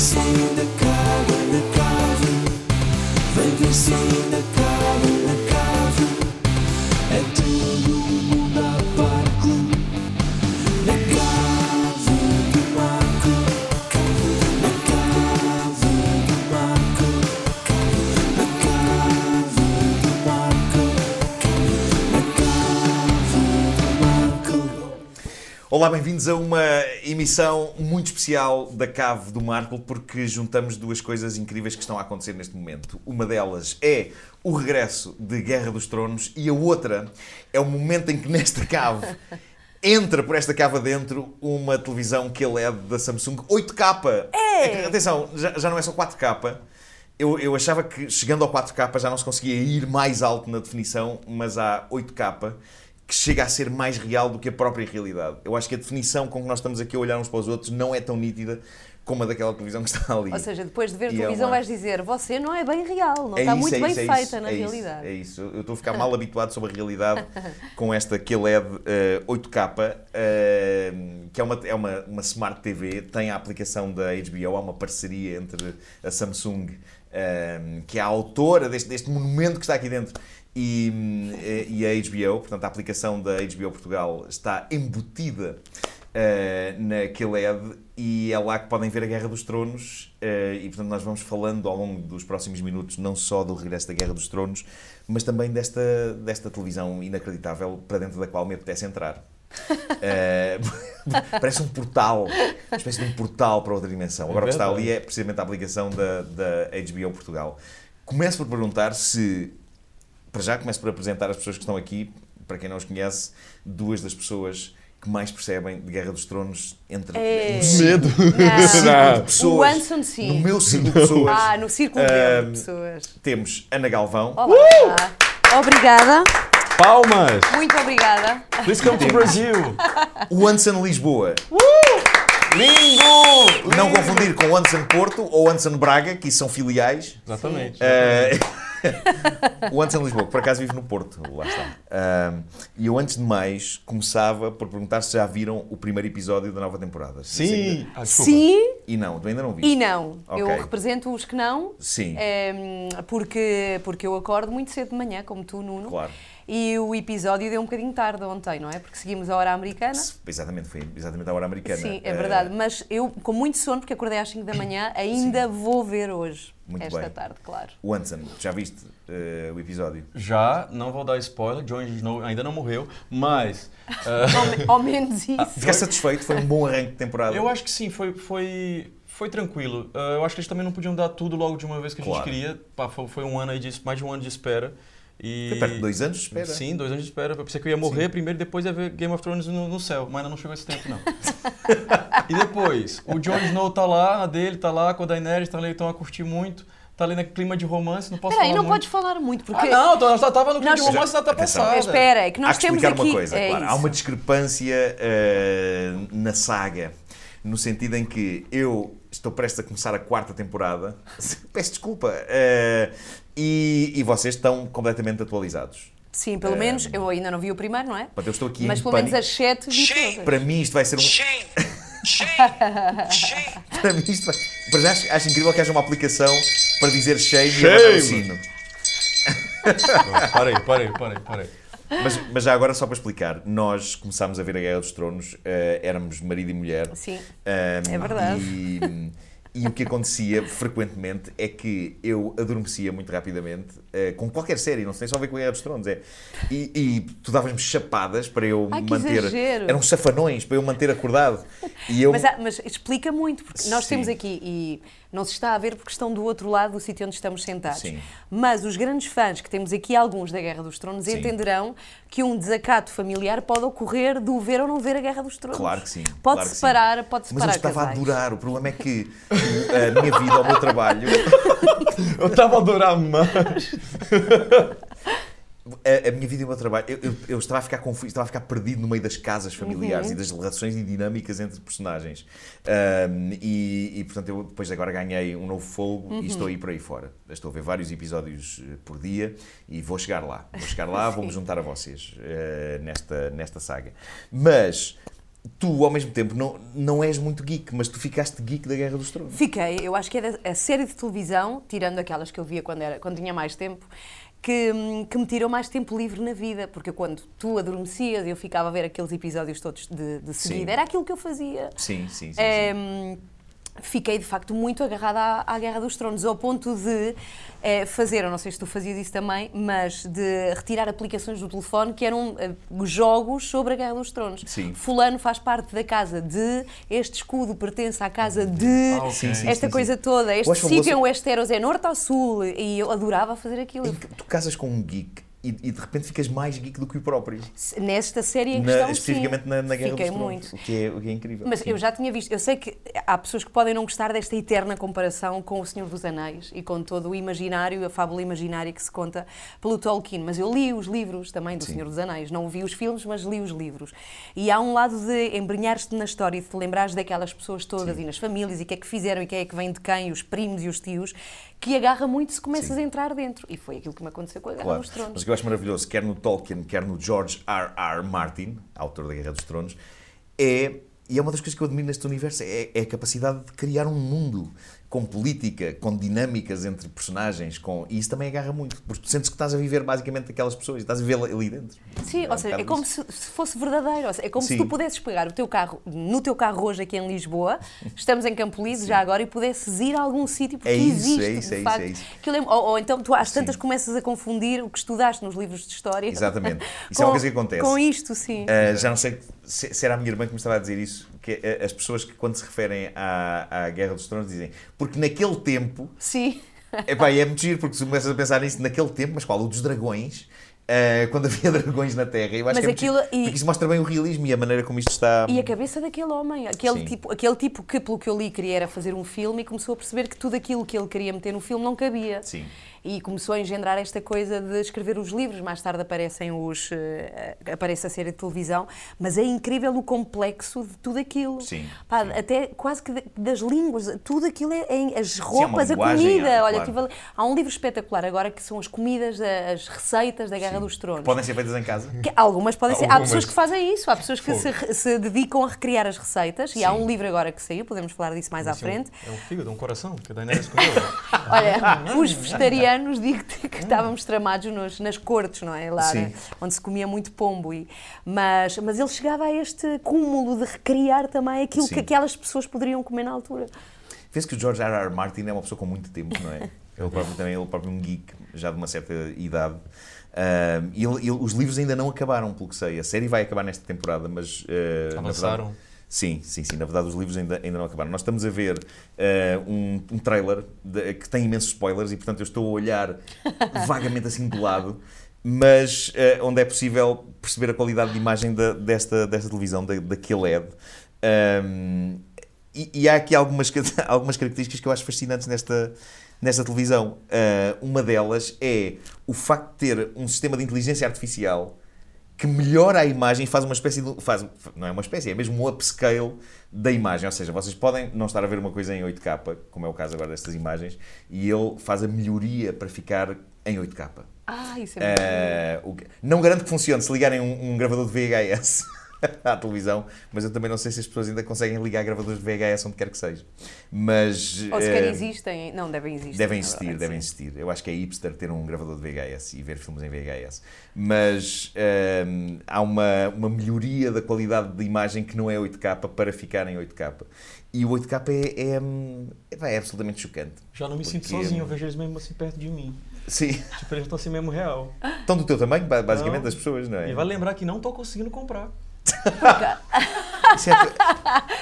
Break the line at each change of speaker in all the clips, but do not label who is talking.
se ainda cabe na cave. Vem ver se ainda cabe
Olá, bem-vindos a uma emissão muito especial da Cave do Marco, porque juntamos duas coisas incríveis que estão a acontecer neste momento. Uma delas é o regresso de Guerra dos Tronos e a outra é o momento em que nesta cave entra por esta cave adentro uma televisão QLED da Samsung 8K. É que, atenção, já, já não é só 4K. Eu, eu achava que chegando ao 4K já não se conseguia ir mais alto na definição, mas há 8K que chega a ser mais real do que a própria realidade. Eu acho que a definição com que nós estamos aqui a olhar uns para os outros não é tão nítida como a daquela televisão que está ali.
Ou seja, depois de ver
E é
televisão
uma-
vais dizer você não é bem real, não
É
está
isso,
muito
é
bem
isso, é
feita
isso,
na
é isso,
realidade.
é isso. Eu estou a ficar mal habituado sobre a realidade com esta QLED eh, 8K, eh, que é, uma, é uma, uma Smart TV, tem a aplicação da HBO, há uma parceria entre a Samsung, eh, que é a autora deste, deste monumento que está aqui dentro, e, eh, e a HBO, portanto a aplicação da HBO Portugal está embutida eh, na QLED e é lá que podem ver a Guerra dos Tronos eh, e portanto nós vamos falando ao longo dos próximos minutos não só do regresso da Guerra dos Tronos mas também desta, desta televisão inacreditável para dentro da qual me apetece entrar. Eh, parece um portal, uma espécie de um portal para outra dimensão. Agora o que está ali é precisamente a aplicação da, da HBO Portugal. Começo por perguntar se, para já começo por apresentar as pessoas que estão aqui, para quem não os conhece, duas das pessoas que mais percebem de Guerra dos Tronos entre
É.
no círculo
Não.
de
O
pessoas.
Anson sim.
No meu círculo de pessoas.
Ah, no círculo de pessoas.
Temos Ana Galvão,
Olá. Obrigada,
Palmas!
muito obrigada.
Please come to Brazil!
o Anson Lisboa.
Lindo!
Não confundir com o Anson Porto ou o Anson Braga, que são filiais.
Exatamente.
Eh, o Anson Lisboa, que por acaso vive no Porto, lá está. Ahm, e eu, antes de mais, começava por perguntar se já viram o primeiro episódio da nova temporada.
Sim! Ah.
Sim
E não, tu ainda não viste.
e não. Eu
Ok.
represento os que não.
Sim.
Ehm, porque, porque eu acordo muito cedo de manhã, como tu, Nuno.
Claro.
E o episódio deu um bocadinho tarde ontem, não é? Porque seguimos a hora americana.
Exatamente, foi exatamente a hora americana.
Sim, é verdade. Mas eu, com muito sono, porque acordei às 5 da manhã, ainda vou ver hoje.
Muito
esta
bem.
tarde, claro.
o Anson, já viste eh, o episódio?
Já, não vou dar spoiler, Jon Snow ainda não morreu, mas ah,
Ao, me- ao menos isso.
Ficaste satisfeito? Foi um bom arranque de temporada?
eu acho que sim, foi, foi, foi tranquilo. Ah, eu acho que eles também não podiam dar tudo logo de uma vez que a
Claro.
gente queria. Pá, foi, foi um ano aí de, mais de um ano de espera. E...
Foi perto de dois anos de espera.
Sim, dois anos de espera. Eu pensei que eu ia morrer primeiro e depois ia ver Game of Thrones no, no céu, mas ainda não chegou esse tempo, não. e depois, o Jon Snow tá lá, a dele tá lá com a Daenerys, tá ali, estão a curtir muito. Tá ali naquele clima de romance, não posso
Espera aí,
falar
não
muito.
podes falar muito, porque...
Ah, não, nós já tava no clima
Nós-
de romance na
Atenção.
passada.
Espera, é que
Há
nós
que
temos
explicar
aqui...
uma coisa,
é
claro. Há
isso.
uma discrepância eh, na saga, no sentido em que eu estou prestes a começar a quarta temporada, peço desculpa, eh, e, e vocês estão completamente atualizados.
Sim, pelo menos, eu ainda não vi o primeiro, não é?
Portanto, eu estou aqui
Mas
em
pelo menos as sete vi
Shame.
todas.
Para mim isto vai ser um...
Shame! Shame! Shame!
Para mim isto vai... Para já acho, acho incrível que haja uma aplicação para dizer shame, e abaixar o
Shame.
sino.
Parei, parei, parei, parei.
Mas, mas já agora, só para explicar, nós começámos a ver a Guerra dos Tronos, eh, éramos marido e mulher.
Sim,
Um,
É verdade.
E, e o que acontecia frequentemente é que eu adormecia muito rapidamente eh, com qualquer série, não tem só ver com a Guerra dos Tronos. É. E, e tu davas-me chapadas para eu
Ai,
manter.
exagero.
Eram chafanões para eu manter acordado. E eu.
Mas, mas explica muito, porque nós
Sim.
temos aqui, e não se está a ver porque estão do outro lado do sítio onde estamos sentados,
Sim.
mas os grandes fãs, que temos aqui alguns da Guerra dos Tronos,
Sim.
entenderão que um desacato familiar pode ocorrer do ver ou não ver a Guerra dos Tronos.
Claro que sim.
Pode
claro que sim.
separar, pode
Mas eu
separar
estava a
casais.
adorar. O problema é que a minha vida, o meu trabalho,
Eu tava a adorar mais.
A, a minha vida e o meu trabalho, eu, eu- eu estava a ficar confuso, estava a ficar perdido no meio das casas familiares
Uhum.
e das relações e dinâmicas entre personagens. Ahm, e, e, portanto, eu depois agora ganhei um novo fogo
Uhum.
e estou aí por aí fora. Estou a ver vários episódios eh, por dia e vou chegar lá. Vou chegar lá, vou-me juntar a vocês eh, nesta, nesta saga. Mas tu, ao mesmo tempo, não, não és muito geek, mas tu ficaste geek da Guerra dos Tronos.
Fiquei, eu acho que é a série de televisão, tirando aquelas que eu via quando, era, quando tinha mais tempo, que, hum, que me tirou mais tempo livre na vida, porque quando tu adormecias e eu ficava a ver aqueles episódios todos de, de seguida,
Sim.
era aquilo que eu fazia.
Sim, sim, sim.
É,
sim.
Fiquei de facto muito agarrada à, à Guerra dos Tronos, ao ponto de eh, fazer, eu não sei se tu fazias isso também, mas de retirar aplicações do telefone que eram eh, jogos sobre a Guerra dos Tronos.
Sim.
Fulano faz parte da casa de, este escudo pertence à casa de,
Ah, ok. Sim, sim,
esta
sim,
coisa
sim.
toda, este sítio em Westeros é norte ou sul, e eu adorava fazer aquilo.
Que tu casas com um geek e, e de repente ficas mais geek do que o próprio.
Nesta série em
Na-
questão,
especificamente
sim,
na, na Guerra
fiquei
dos Tronos. O que, é, o que é incrível.
Mas
Sim.
eu já tinha visto, eu sei que há pessoas que podem não gostar desta eterna comparação com O Senhor dos Anéis e com todo o imaginário, a fábula imaginária que se conta pelo Tolkien, mas eu li os livros também do
Sim.
Senhor dos Anéis, não vi os filmes, mas li os livros. E há um lado de embrenhar-te na história e de te lembrares daquelas pessoas todas e nas famílias e o que é que fizeram e quem é que vem de quem, os primos e os tios, que agarra muito se começas
Sim.
a entrar dentro. E foi aquilo que me aconteceu com a Guerra
Claro.
dos
Mas
Tronos.
o que eu acho maravilhoso, quer no Tolkien, quer no George R. R. Martin, autor da Guerra dos Tronos, é, e é uma das coisas que eu admiro neste universo, é, é a capacidade de criar um mundo com política, com dinâmicas entre personagens, com, e isso também agarra muito, porque tu sentes que estás a viver basicamente aquelas pessoas estás a viver ali dentro.
Sim,
um
ou seja, é como
isso.
se, se fosse verdadeiro. seja, é como
Sim.
se tu pudesses pegar o teu carro, no teu carro hoje aqui em Lisboa, estamos em Campolide já agora, e pudesses ir a algum sítio porque
É isso,
existe,
é isso,
de
é isso,
facto.
é isso.
É- ou, ou então tu às
Sim.
tantas começas a confundir o que estudaste nos livros de história.
Exatamente. Isso
com,
é uma coisa que acontece.
Com isto, sim.
Uh, já não sei se, se era a minha irmã que me estava a dizer isso, que uh, as pessoas que quando se referem à, à Guerra dos Tronos dizem porque naquele tempo,
Sim.
epá, é muito giro porque tu começas a pensar nisso naquele tempo, mas qual? O dos dragões, uh, quando havia dragões na Terra. Eu acho
Mas
que é
aquilo- e-
porque isso mostra bem o realismo e a maneira como isto está...
E a cabeça daquele homem, aquele
Sim.
tipo, aquele tipo que, pelo que eu li, queria era fazer um filme e começou a perceber que tudo aquilo que ele queria meter no filme não cabia.
Sim.
E começou a engendrar esta coisa de escrever os livros. Mais tarde aparecem os, eh, aparece a série de televisão. Mas é incrível o complexo de tudo aquilo.
Sim,
Pá,
sim.
Até quase que das línguas. Tudo aquilo é, é as
uma
roupas, a
linguagem,
comida.
ah,
Olha,
claro.
há um livro espetacular agora que são as comidas, as receitas da Guerra
Sim.
dos Tronos.
Podem ser feitas em casa.
Que algumas podem ser. Há
Algumas.
pessoas que fazem isso, há pessoas que se, se dedicam a recriar as receitas. E há
Sim.
um livro agora que saiu, podemos falar disso mais à
é um-
frente.
É um fígado, um coração, que a Daenerys comeu.
Olha, os vegetarianos, digo-te que estávamos tramados nos- nas cortes, não é? Lá,
Sim.
né? onde se comia muito pombo. E, mas, mas ele chegava a este cúmulo de recriar também aquilo
Sim.
que aquelas pessoas poderiam comer na altura.
Vês que o George R. R. Martin é uma pessoa com muito tempo, não é? Ele próprio também ele próprio é um geek, já de uma certa idade. E ele- ele- os livros ainda não acabaram, pelo que sei. A série vai acabar nesta temporada, mas. ah, na
Avançaram.
Sim, sim, sim. Na verdade, os livros ainda, ainda não acabaram. Nós estamos a ver ah, um, um trailer de- que tem imensos spoilers e, portanto, eu estou a olhar vagamente assim de lado, mas ah, onde é possível perceber a qualidade de imagem da- desta, desta televisão, da, daquele LED. Ahm, e, e há aqui algumas, algumas características que eu acho fascinantes nesta, nesta televisão. Ah, uma delas é o facto de ter um sistema de inteligência artificial que melhora a imagem e faz uma espécie de. Faz, não é uma espécie, é mesmo um upscale da imagem. Ou seja, vocês podem não estar a ver uma coisa em 8K, como é o caso agora destas imagens, e ele faz a melhoria para ficar em 8K.
Ah, isso é muito
Ah, o que- não garanto que funcione se ligarem um, um gravador de VHS à televisão, mas eu também não sei se as pessoas ainda conseguem ligar gravadores de VHS onde quer que seja. Mas.
Ou sequer
ah,
existem. Não, devem existir.
Devem existir,
verdade,
devem
sim.
existir. Eu acho que é hipster ter um gravador de VHS e ver filmes em VHS. Mas hum, há uma, uma melhoria da qualidade de imagem que não é 8K para ficar em 8K. E o 8K é, é, é, é absolutamente chocante.
Já não me sinto
Porque-
sozinho, eu vejo eles mesmo assim perto de mim.
Sim.
Tipo, eles estão assim mesmo real.
Estão do teu tamanho, ba- basicamente,
Não.
das pessoas, não é?
E vale lembrar que não tô conseguindo comprar.
É-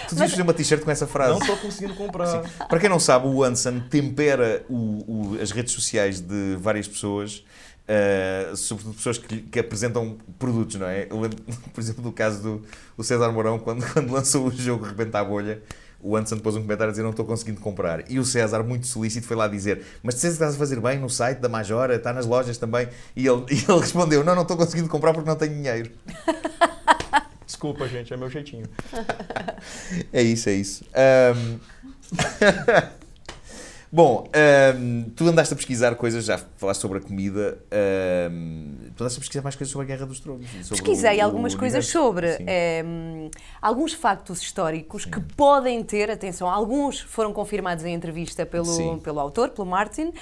Tu devias fazer uma t-shirt com essa frase.
Não tô conseguindo comprar.
Para quem não sabe, o Anson tempera o- o- as redes sociais de várias pessoas, eh, sobretudo pessoas que, que apresentam produtos, não é? Eu lembro, por exemplo, do caso do o César Mourão, quando, quando lançou o jogo Rebenta a Bolha, o Anson pôs um comentário a dizer não estou conseguindo comprar. E o César, muito solícito, foi lá dizer mas de certeza estás a fazer bem no site da Majora, está nas lojas também. E ele, e ele respondeu, não, não estou conseguindo comprar porque não tenho dinheiro.
Desculpa, gente, é meu jeitinho.
É isso, é isso. Ahm, Bom, ahm, tu andaste a pesquisar coisas, já falaste sobre a comida, ahm, tu andaste a pesquisar mais coisas sobre a Guerra dos Tronos. sobre
Pesquisei
o- o
algumas coisas
universo.
sobre
Sim.
eh, alguns factos históricos que podem ter, atenção, alguns foram confirmados em entrevista pelo,
Sim.
pelo autor, pelo Martin.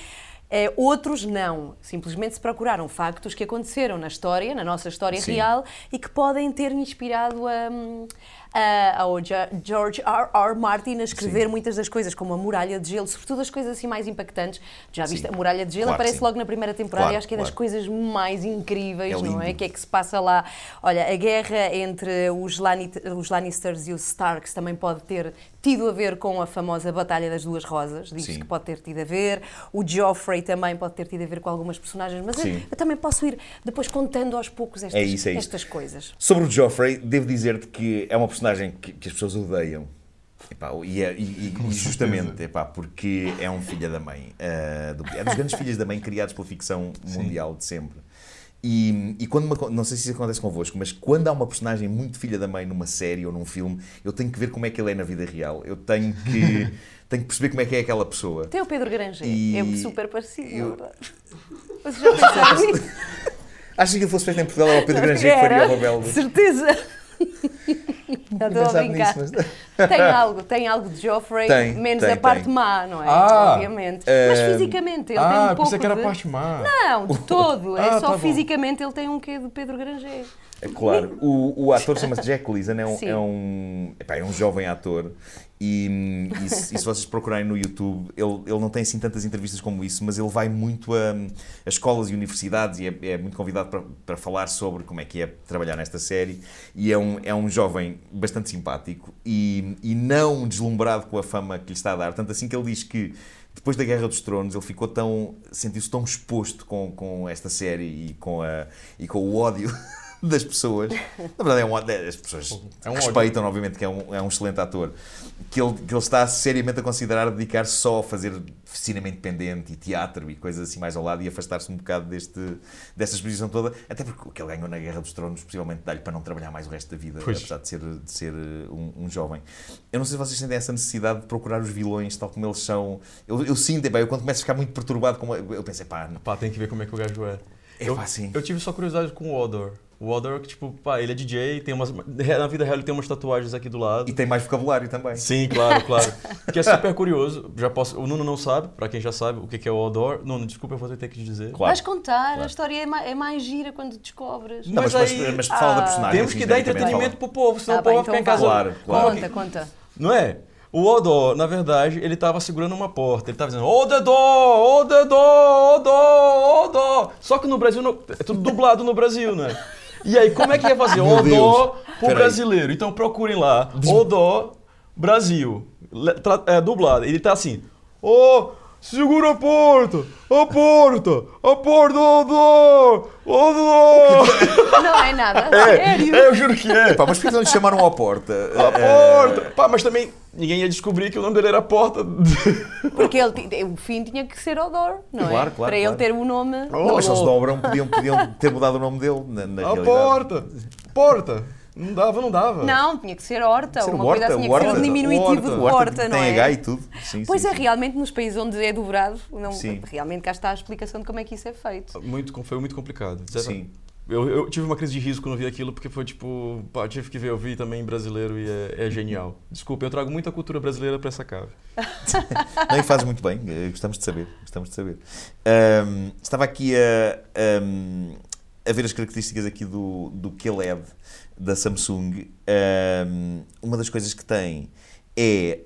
Eh, outros não, simplesmente se procuraram factos que aconteceram na história, na nossa história
Sim.
real e que podem ter inspirado a, a- ao Ja- George R. R. Martin a escrever
Sim.
muitas das coisas, como a Muralha de Gelo, sobretudo as coisas assim mais impactantes. Já viste
Sim.
a Muralha de Gelo?
Claro
aparece
sim.
logo na primeira temporada
Claro,
e acho que é das
claro.
coisas mais incríveis,
É
não é?
lindo.
Que é que se passa lá. Olha, a guerra entre os, os Lannisters e os Starks também pode ter tido a ver com a famosa Batalha das Duas Rosas. Diz que pode ter tido a ver. O Joffrey também pode ter tido a ver com algumas personagens. Mas eu, eu também posso ir depois contando aos poucos estas,
É isso, é isso.
estas coisas.
Sobre o Joffrey, devo dizer-te que é uma personagem que, que as pessoas odeiam. Epá, e, é- e- e- justamente epá, porque é um filho da mãe. ah, do- é dos grandes filhos da mãe criados pela ficção mundial de sempre. E, e quando uma não sei se isso acontece convosco, mas quando há uma personagem muito filha da mãe numa série ou num filme, eu tenho que ver como é que ele é na vida real. Eu tenho que, tenho que perceber como é que é aquela pessoa.
Tem o Pedro Granger.
E-
É super parecido.
eu-
é verdade? Vocês já pensaram nisso?
Acho que ele fosse feito em Portugal era o Pedro Granger que faria o Rebelde.
Certeza. Não estou a brincar.
nisso, mas-
Tem algo, tem algo de Joffrey,
Tem,
menos
tem,
a parte
tem.
má, não é?
Ah,
Obviamente.
eh,
Mas fisicamente ele tem
ah,
um pouco
pensei que era a
de...
parte má.
Não, de todo. É
Ah,
só
tá
fisicamente ele tem um quê de Pedro Granger.
É claro. O, o ator chama-se Jack Leeson, é um, é um, epá, é um jovem ator. E, e, se, e se vocês procurarem no YouTube, ele, ele não tem assim tantas entrevistas como isso, mas ele vai muito a, a escolas e universidades e é, é muito convidado para, para falar sobre como é que é trabalhar nesta série. E é um, é um jovem bastante simpático e, e não deslumbrado com a fama que lhe está a dar. Tanto assim que ele diz que depois da Guerra dos Tronos ele ficou tão sentiu-se tão exposto com, com esta série e com, a, e com o ódio das pessoas. Na verdade, é um ódio, as pessoas
É um
respeitam, obviamente, que é um, é um excelente ator. Que ele, que ele está seriamente a considerar dedicar-se só a fazer cinema independente e teatro e coisas assim mais ao lado e afastar-se um bocado deste, desta exposição toda. Até porque o que ele ganhou na Guerra dos Tronos possivelmente dá-lhe para não trabalhar mais o resto da vida,
Pois.
apesar de ser, de ser uh, um, um jovem. Eu não sei se vocês sentem essa necessidade de procurar os vilões tal como eles são. Eu, eu sinto, epá, eu quando começo a ficar muito perturbado, com eu pensei, pá, não-
Pá, tem que ver como é que o gajo é.
É
eu,
sim.
eu tive só curiosidade com o Odor. O Odor, que, tipo, pá, ele é DJ, tem umas. Na vida real ele tem umas tatuagens aqui do lado.
e tem mais vocabulário também.
Sim, claro, claro. Que é super curioso. Já posso, o Nuno não sabe, pra quem já sabe, o que é o Odor. Nuno, desculpa, eu vou ter que te dizer.
Claro.
Vais contar,
claro.
a história é mais, é mais gira quando descobres.
Não, mas,
Mas
mas,
aí-
mas fala da
Ah.
personagem.
Temos
assim,
que dar
genericamente,
entretenimento
fala.
pro povo, senão
Tá
o povo vai ficar em
então
casa.
Claro, claro.
Conta, conta.
Não é? O Odor, na verdade, ele tava segurando uma porta. Ele tava dizendo, ô Dedó, ô Dedó, ô Dó, ô Dó. Só que no Brasil, não- é tudo dublado no Brasil, né? E aí, como é que ia fazer?
Meu
Ô Dó
Deus.
pro brasileiro. Então procurem lá, Ô Dó, Brasil. Tra- É dublado. Ele tá assim, ô... Segura a porta! A porta! A porta! Ô Dó!
Não é nada,
É,
sério.
é, eu juro que é.
Pá, mas por que não lhe chamaram à porta?
A
Eh,
porta! Pá, mas também ninguém ia descobrir que o nome dele era Porta.
Porque ele, ti- o fim tinha que ser Odor, não é?
Claro, claro,
Para
claro.
ele ter o nome.
Não, mas se eles dobram, podiam, podiam ter mudado o nome dele, na, na
A
realidade.
porta! Porta! Não dava, não dava.
Não, tinha que ser Horta,
Ser
uma
Horta,
coisa assim, tinha que ser o diminutivo
Horta.
de
Horta
não
tem
é?
H e tudo. Sim,
Pois
sim,
é,
sim.
realmente nos países onde é dobrado, não, realmente cá está a explicação de como é que isso é feito.
Muito, foi muito complicado.
Sim.
Eu, eu tive uma crise de riso quando vi aquilo, porque foi tipo, pá, tive que ver, eu vi também em brasileiro e é, é genial. Desculpa, eu trago muita cultura brasileira para essa cave.
Não, e fazes muito bem, eh, gostamos de saber. Gostamos de saber. Ahm, estava aqui a, ahm, a ver as características aqui do, do QLED da Samsung. Ahm, uma das coisas que tem é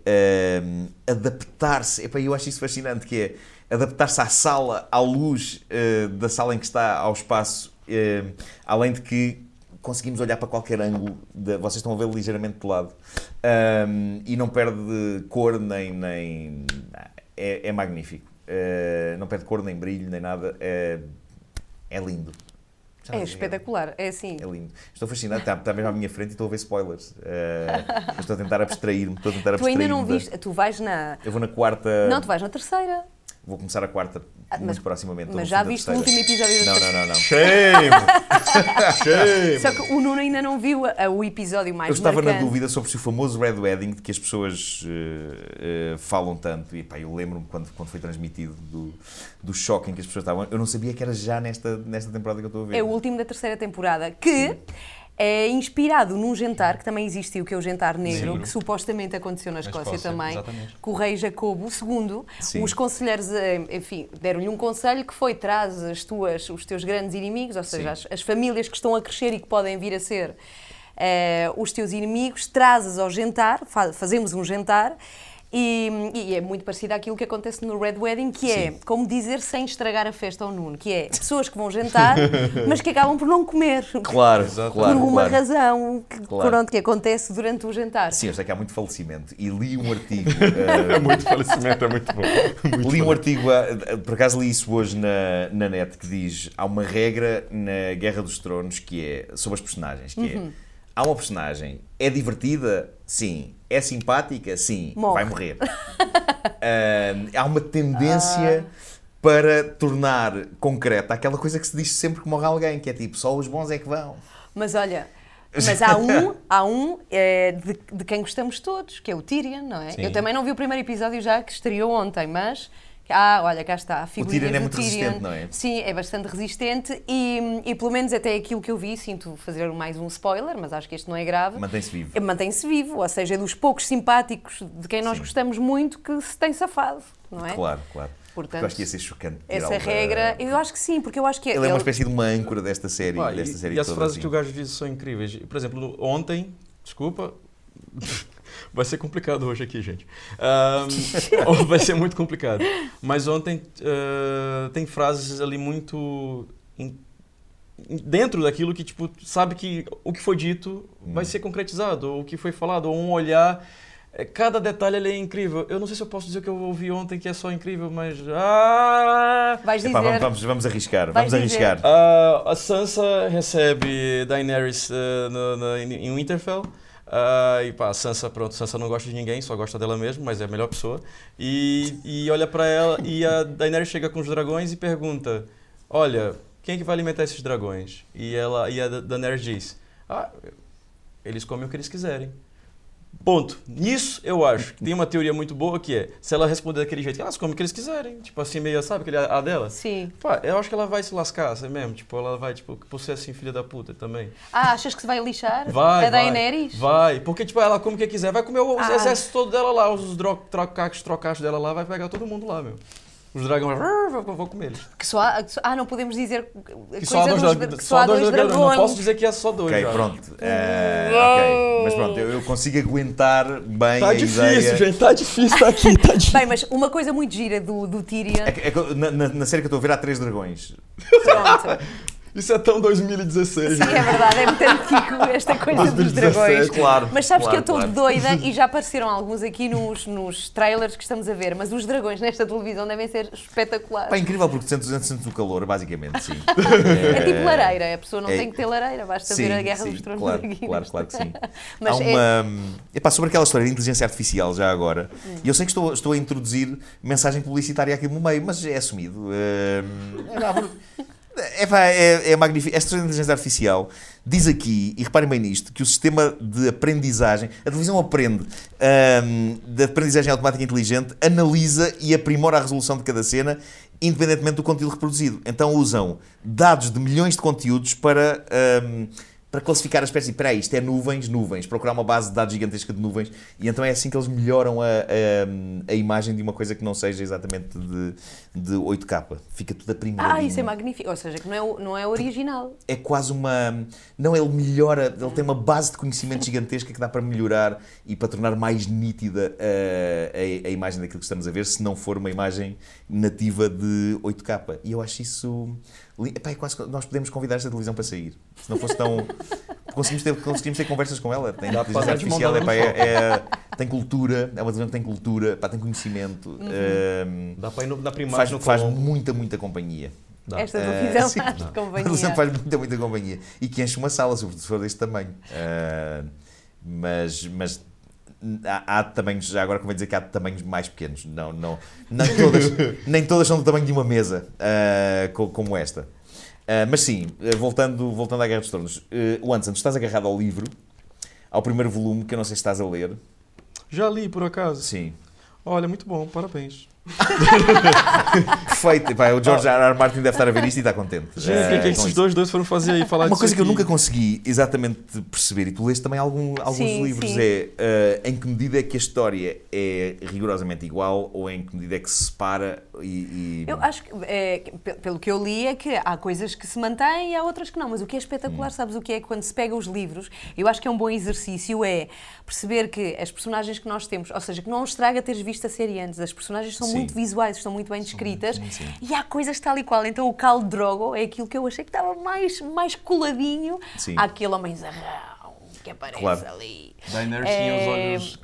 ahm, adaptar-se. Epá, Eu acho isso fascinante, que é adaptar-se à sala, à luz eh, da sala em que está, ao espaço, eh, além de que conseguimos olhar para qualquer ângulo. de- vocês estão a ver ligeiramente de lado. Ahm, e não perde cor nem. nem é, é magnífico. Eh, não perde cor nem brilho nem nada. É, é lindo. Já
É espetacular, é assim.
É lindo. Estou fascinado, está, está mesmo à minha frente e estou a ver spoilers. Mas estou a tentar abstrair-me. Estou a tentar
Tu ainda não
abstrair-me da-
viste, tu vais na.
Eu vou na quarta.
Não, tu vais na terceira.
Vou começar a quarta muito
mas-
proximamente. estou
Mas já viste o último episódio da
Não, não, não, não.
Shame! Shame!
Só que o Nuno ainda não viu a- a- o episódio mais
Eu estava na
marcante.
dúvida sobre se o famoso Red Wedding de que as pessoas eh, eh, falam tanto, e pá, eu lembro-me quando, quando foi transmitido do, do choque em que as pessoas estavam. Eu não sabia que era já nesta, nesta temporada que eu estou a ver.
É o último da terceira temporada, que é inspirado num jantar que também existiu, que é o jantar negro,
Sim.
que supostamente aconteceu na Escócia,
Escócia,
também,
exatamente.
com o rei Jacobo II.
Sim.
Os conselheiros, eh, enfim, deram-lhe um conselho que foi traz as tuas, os teus grandes inimigos, ou seja, as, as famílias que estão a crescer e que podem vir a ser eh, os teus inimigos, trazes ao jantar, fa- fazemos um jantar. E, e é muito parecido àquilo que acontece no Red Wedding, que é,
Sim.
como dizer, sem estragar a festa ao Nuno, que é pessoas que vão jantar, mas que acabam por não comer.
Claro,
Exato.
claro.
por uma
claro.
razão que,
Claro.
pronto, que acontece durante o jantar.
Sim, eu sei que há muito falecimento. E li um artigo. eh,
É muito falecimento, é muito bom. Muito
li um
bom.
artigo, ah, por acaso li isso hoje na, na net, que diz: há uma regra na Guerra dos Tronos que é sobre as personagens, que
Uhum.
é há uma personagem, é divertida? Sim. É simpática? Sim.
Morre.
Vai morrer. Ah, há uma tendência para tornar concreta aquela coisa que se diz sempre que morre alguém, que é tipo, só os bons é que vão.
Mas olha, mas há um, há um eh, de, de quem gostamos todos, que é o Tyrion, não é?
Sim.
Eu também não vi o primeiro episódio já que estreou ontem, mas. Ah, olha, cá está. A figurinha
Tyrion é muito resistente, não é?
Sim, é bastante resistente e, e pelo menos até aquilo que eu vi, sinto fazer mais um spoiler, mas acho que este não é grave.
Mantém-se vivo.
É, Mantém-se vivo, ou seja, é dos poucos simpáticos de quem nós
Sim.
gostamos muito que se tem safado, não é?
Claro, claro.
Portanto,
eu acho que ia ser chocante.
Essa
da-
regra, eu acho que sim, porque eu acho que
Ele é uma espécie de uma âncora desta série.
Pá,
desta
e,
série
e as
toda,
frases
assim.
que o gajo diz são incríveis. Por exemplo, ontem, desculpa, vai ser complicado hoje aqui, gente. Ahm, vai ser muito complicado. Mas ontem ah, tem frases ali muito em- dentro daquilo que tipo sabe que o que foi dito vai ser concretizado, ou o que foi falado, ou um olhar. É, Cada detalhe ali é incrível. Eu não sei se eu posso dizer o que eu ouvi ontem que é só incrível, mas ah,
Vais dizer.
Epá, vamos, vamos, vamos arriscar,
Vais
vamos
dizer.
arriscar.
Ah, a Sansa recebe Daenerys ah, no- no- em Winterfell. Ah, e pá, Sansa, pronto, Sansa não gosta de ninguém, só gosta dela mesma, mas é a melhor pessoa. E, e olha pra ela, e a Daenerys chega com os dragões e pergunta: Olha, quem é que vai alimentar esses dragões? E, ela, e a Da- Daenerys diz: Ah, eles comem o que eles quiserem. Ponto. Nisso, eu acho que tem uma teoria muito boa que é: se ela responder daquele jeito, elas comem o que eles quiserem. Tipo assim, meio, sabe, aquele a dela?
Sim.
Eu acho que ela vai se lascar, assim mesmo. Tipo, ela vai, tipo, por ser assim, filha da puta também.
Ah, achas que se vai lixar?
Vai,
a
vai.
Daenerys?
Vai, porque, tipo, ela come o que quiser. Vai comer os
Ah.
exércitos todo dela lá, os dro- trocachos, trocachos dela lá, vai pegar todo mundo lá, meu. Os dragões, vou, vou comer eles.
Que só há, ah, não podemos dizer
Que só há dois,
dos,
dra-
que
só há dois dragões.
dragões.
Não posso dizer que é só dois.
Ok,
já.
pronto. Ok, mas pronto, eu, eu consigo aguentar bem
Tá
a
difícil,
ideia.
gente, tá difícil, tá aqui, tá difícil.
Bem, mas uma coisa muito gira do, do Tyrion.
É que- é que na, na- na série que eu estou a ver há três dragões.
Pronto.
Isso é tão 2016,
Sim, é verdade, é muito antigo esta coisa dos
2017,
dragões.
claro,
Mas sabes
claro,
que eu estou
claro.
doida e já apareceram alguns aqui nos, nos trailers que estamos a ver, mas os dragões nesta televisão devem ser espetaculares.
Pá, incrível porque sentes, sentes o calor, basicamente, sim.
é tipo lareira, a pessoa não
é-
tem que ter lareira, basta
Sim,
ver a Guerra
sim,
dos Tronos
claro,
aqui.
claro, claro que sim.
Mas
Há
é-
uma. Epá, sobre aquela história de inteligência artificial, já agora, e eu sei que estou, estou a introduzir mensagem publicitária aqui no meio, mas é assumido. Hum, é, porque- é, é magnífico. Esta história de inteligência artificial diz aqui, e reparem bem nisto, que o sistema de aprendizagem, a televisão aprende hum, de aprendizagem automática inteligente, analisa e aprimora a resolução de cada cena, independentemente do conteúdo reproduzido. Então usam dados de milhões de conteúdos para. hum, para classificar as espécies, espera aí, isto é nuvens, nuvens, procurar uma base de dados gigantesca de nuvens, e então é assim que eles melhoram a, a, a imagem de uma coisa que não seja exatamente de, de 8K. Fica tudo aprimoradinho.
Ah, isso é magnífico. Ou seja, que não é, não é original.
É quase uma... Não, ele melhora, ele tem uma base de conhecimento gigantesca que dá para melhorar e para tornar mais nítida uh, a, a imagem daquilo que estamos a ver, se não for uma imagem nativa de 8K. E eu acho isso... Epá, é quase que nós podemos convidar esta televisão para sair. Se não fosse tão... Conseguimos ter, conseguimos ter conversas com ela. Tem
Dá para
inteligência artificial, epá, é, é- tem cultura, é uma televisão que tem cultura, pá, tem conhecimento, um,
Dá pra ir no, na
faz,
no
faz muita, muita companhia.
Dá.
Esta
Eh,
televisão
sim,
faz de
A televisão
companhia.
faz muita, muita companhia. E que enche uma sala, sobretudo se for deste tamanho. Ah, mas, mas há, há tamanhos, já agora convém dizer que há tamanhos mais pequenos. Não, não, nem, todas, nem todas são do tamanho de uma mesa, co- como esta. Ah, mas sim, ah, voltando, voltando à Guerra dos Tronos, ah, o Anson, tu estás agarrado ao livro, ao primeiro volume, que eu não sei se estás a ler.
Já li, por acaso.
Sim.
Olha, muito bom, parabéns.
Perfeito. Pá, o George R. R. Martin deve estar a ver isto e está contente.
Gente, o que é
ah,
que
com
esses dois, dois foram fazer aí? Falar
Uma coisa que eu nunca consegui exatamente perceber, e tu leste também algum- alguns
Sim,
livros,
sim.
é ah, em que medida é que a história é rigorosamente igual ou em que medida é que se separa e. e-
Eu acho que, é, pelo que eu li, é que há coisas que se mantêm e há outras que não. Mas o que é espetacular,
Hum.
sabes o que é? Quando se pega os livros, eu acho que é um bom exercício, é perceber que as personagens que nós temos, ou seja, que não estraga teres visto a série antes, as personagens são
Sim.
muito visuais, estão muito bem descritas e há coisas tal e qual. Então o Khal Drogo é aquilo que eu achei que estava mais, mais coladinho
Sim.
àquele homenzarrão que aparece
Claro.
ali.
Daenerys
É,
tinha os olhos.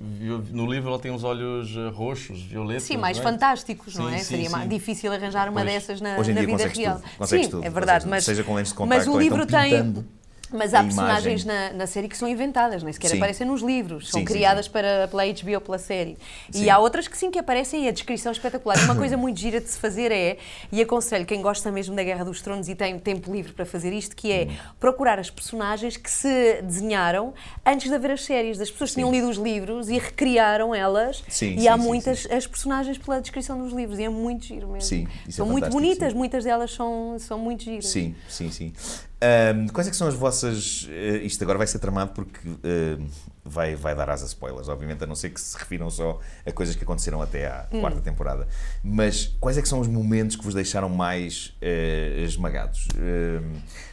No livro ela tem os olhos eh, roxos, violetas.
Sim, mais
não é?
fantásticos, não
Sim,
é?
sim,
Seria mais difícil arranjar uma
Pois.
dessas na, na vida real.
tudo,
Sim, é verdade, mas,
seja com lentes de
mas
contacto
o
ou
livro
então
tem. Mas há personagens na, na série que são inventadas, nem sequer
Sim.
aparecem nos livros, são
Sim,
criadas
sim.
Para, pela HBO, pela série. E há outras que sim que aparecem e a descrição é espetacular. Uma coisa muito gira de se fazer é, e aconselho quem gosta mesmo da Guerra dos Tronos e tem tempo livre para fazer isto, que é
Hum.
procurar as personagens que se desenharam antes de haver as séries. Das pessoas que tinham lido os livros e recriaram elas.
Sim,
e há muitas as personagens pela descrição dos livros e é muito giro mesmo.
É
são muito
fantástico,
bonitas, muitas delas são, são muito giras.
Sim, sim, sim. Ahm, quais é que são as vossas. eh, isto agora vai ser tramado porque eh, vai, vai dar asa a spoilers, obviamente, a não ser que se refiram só a coisas que aconteceram até à
Hum.
quarta temporada. Mas quais é que são os momentos que vos deixaram mais eh, esmagados?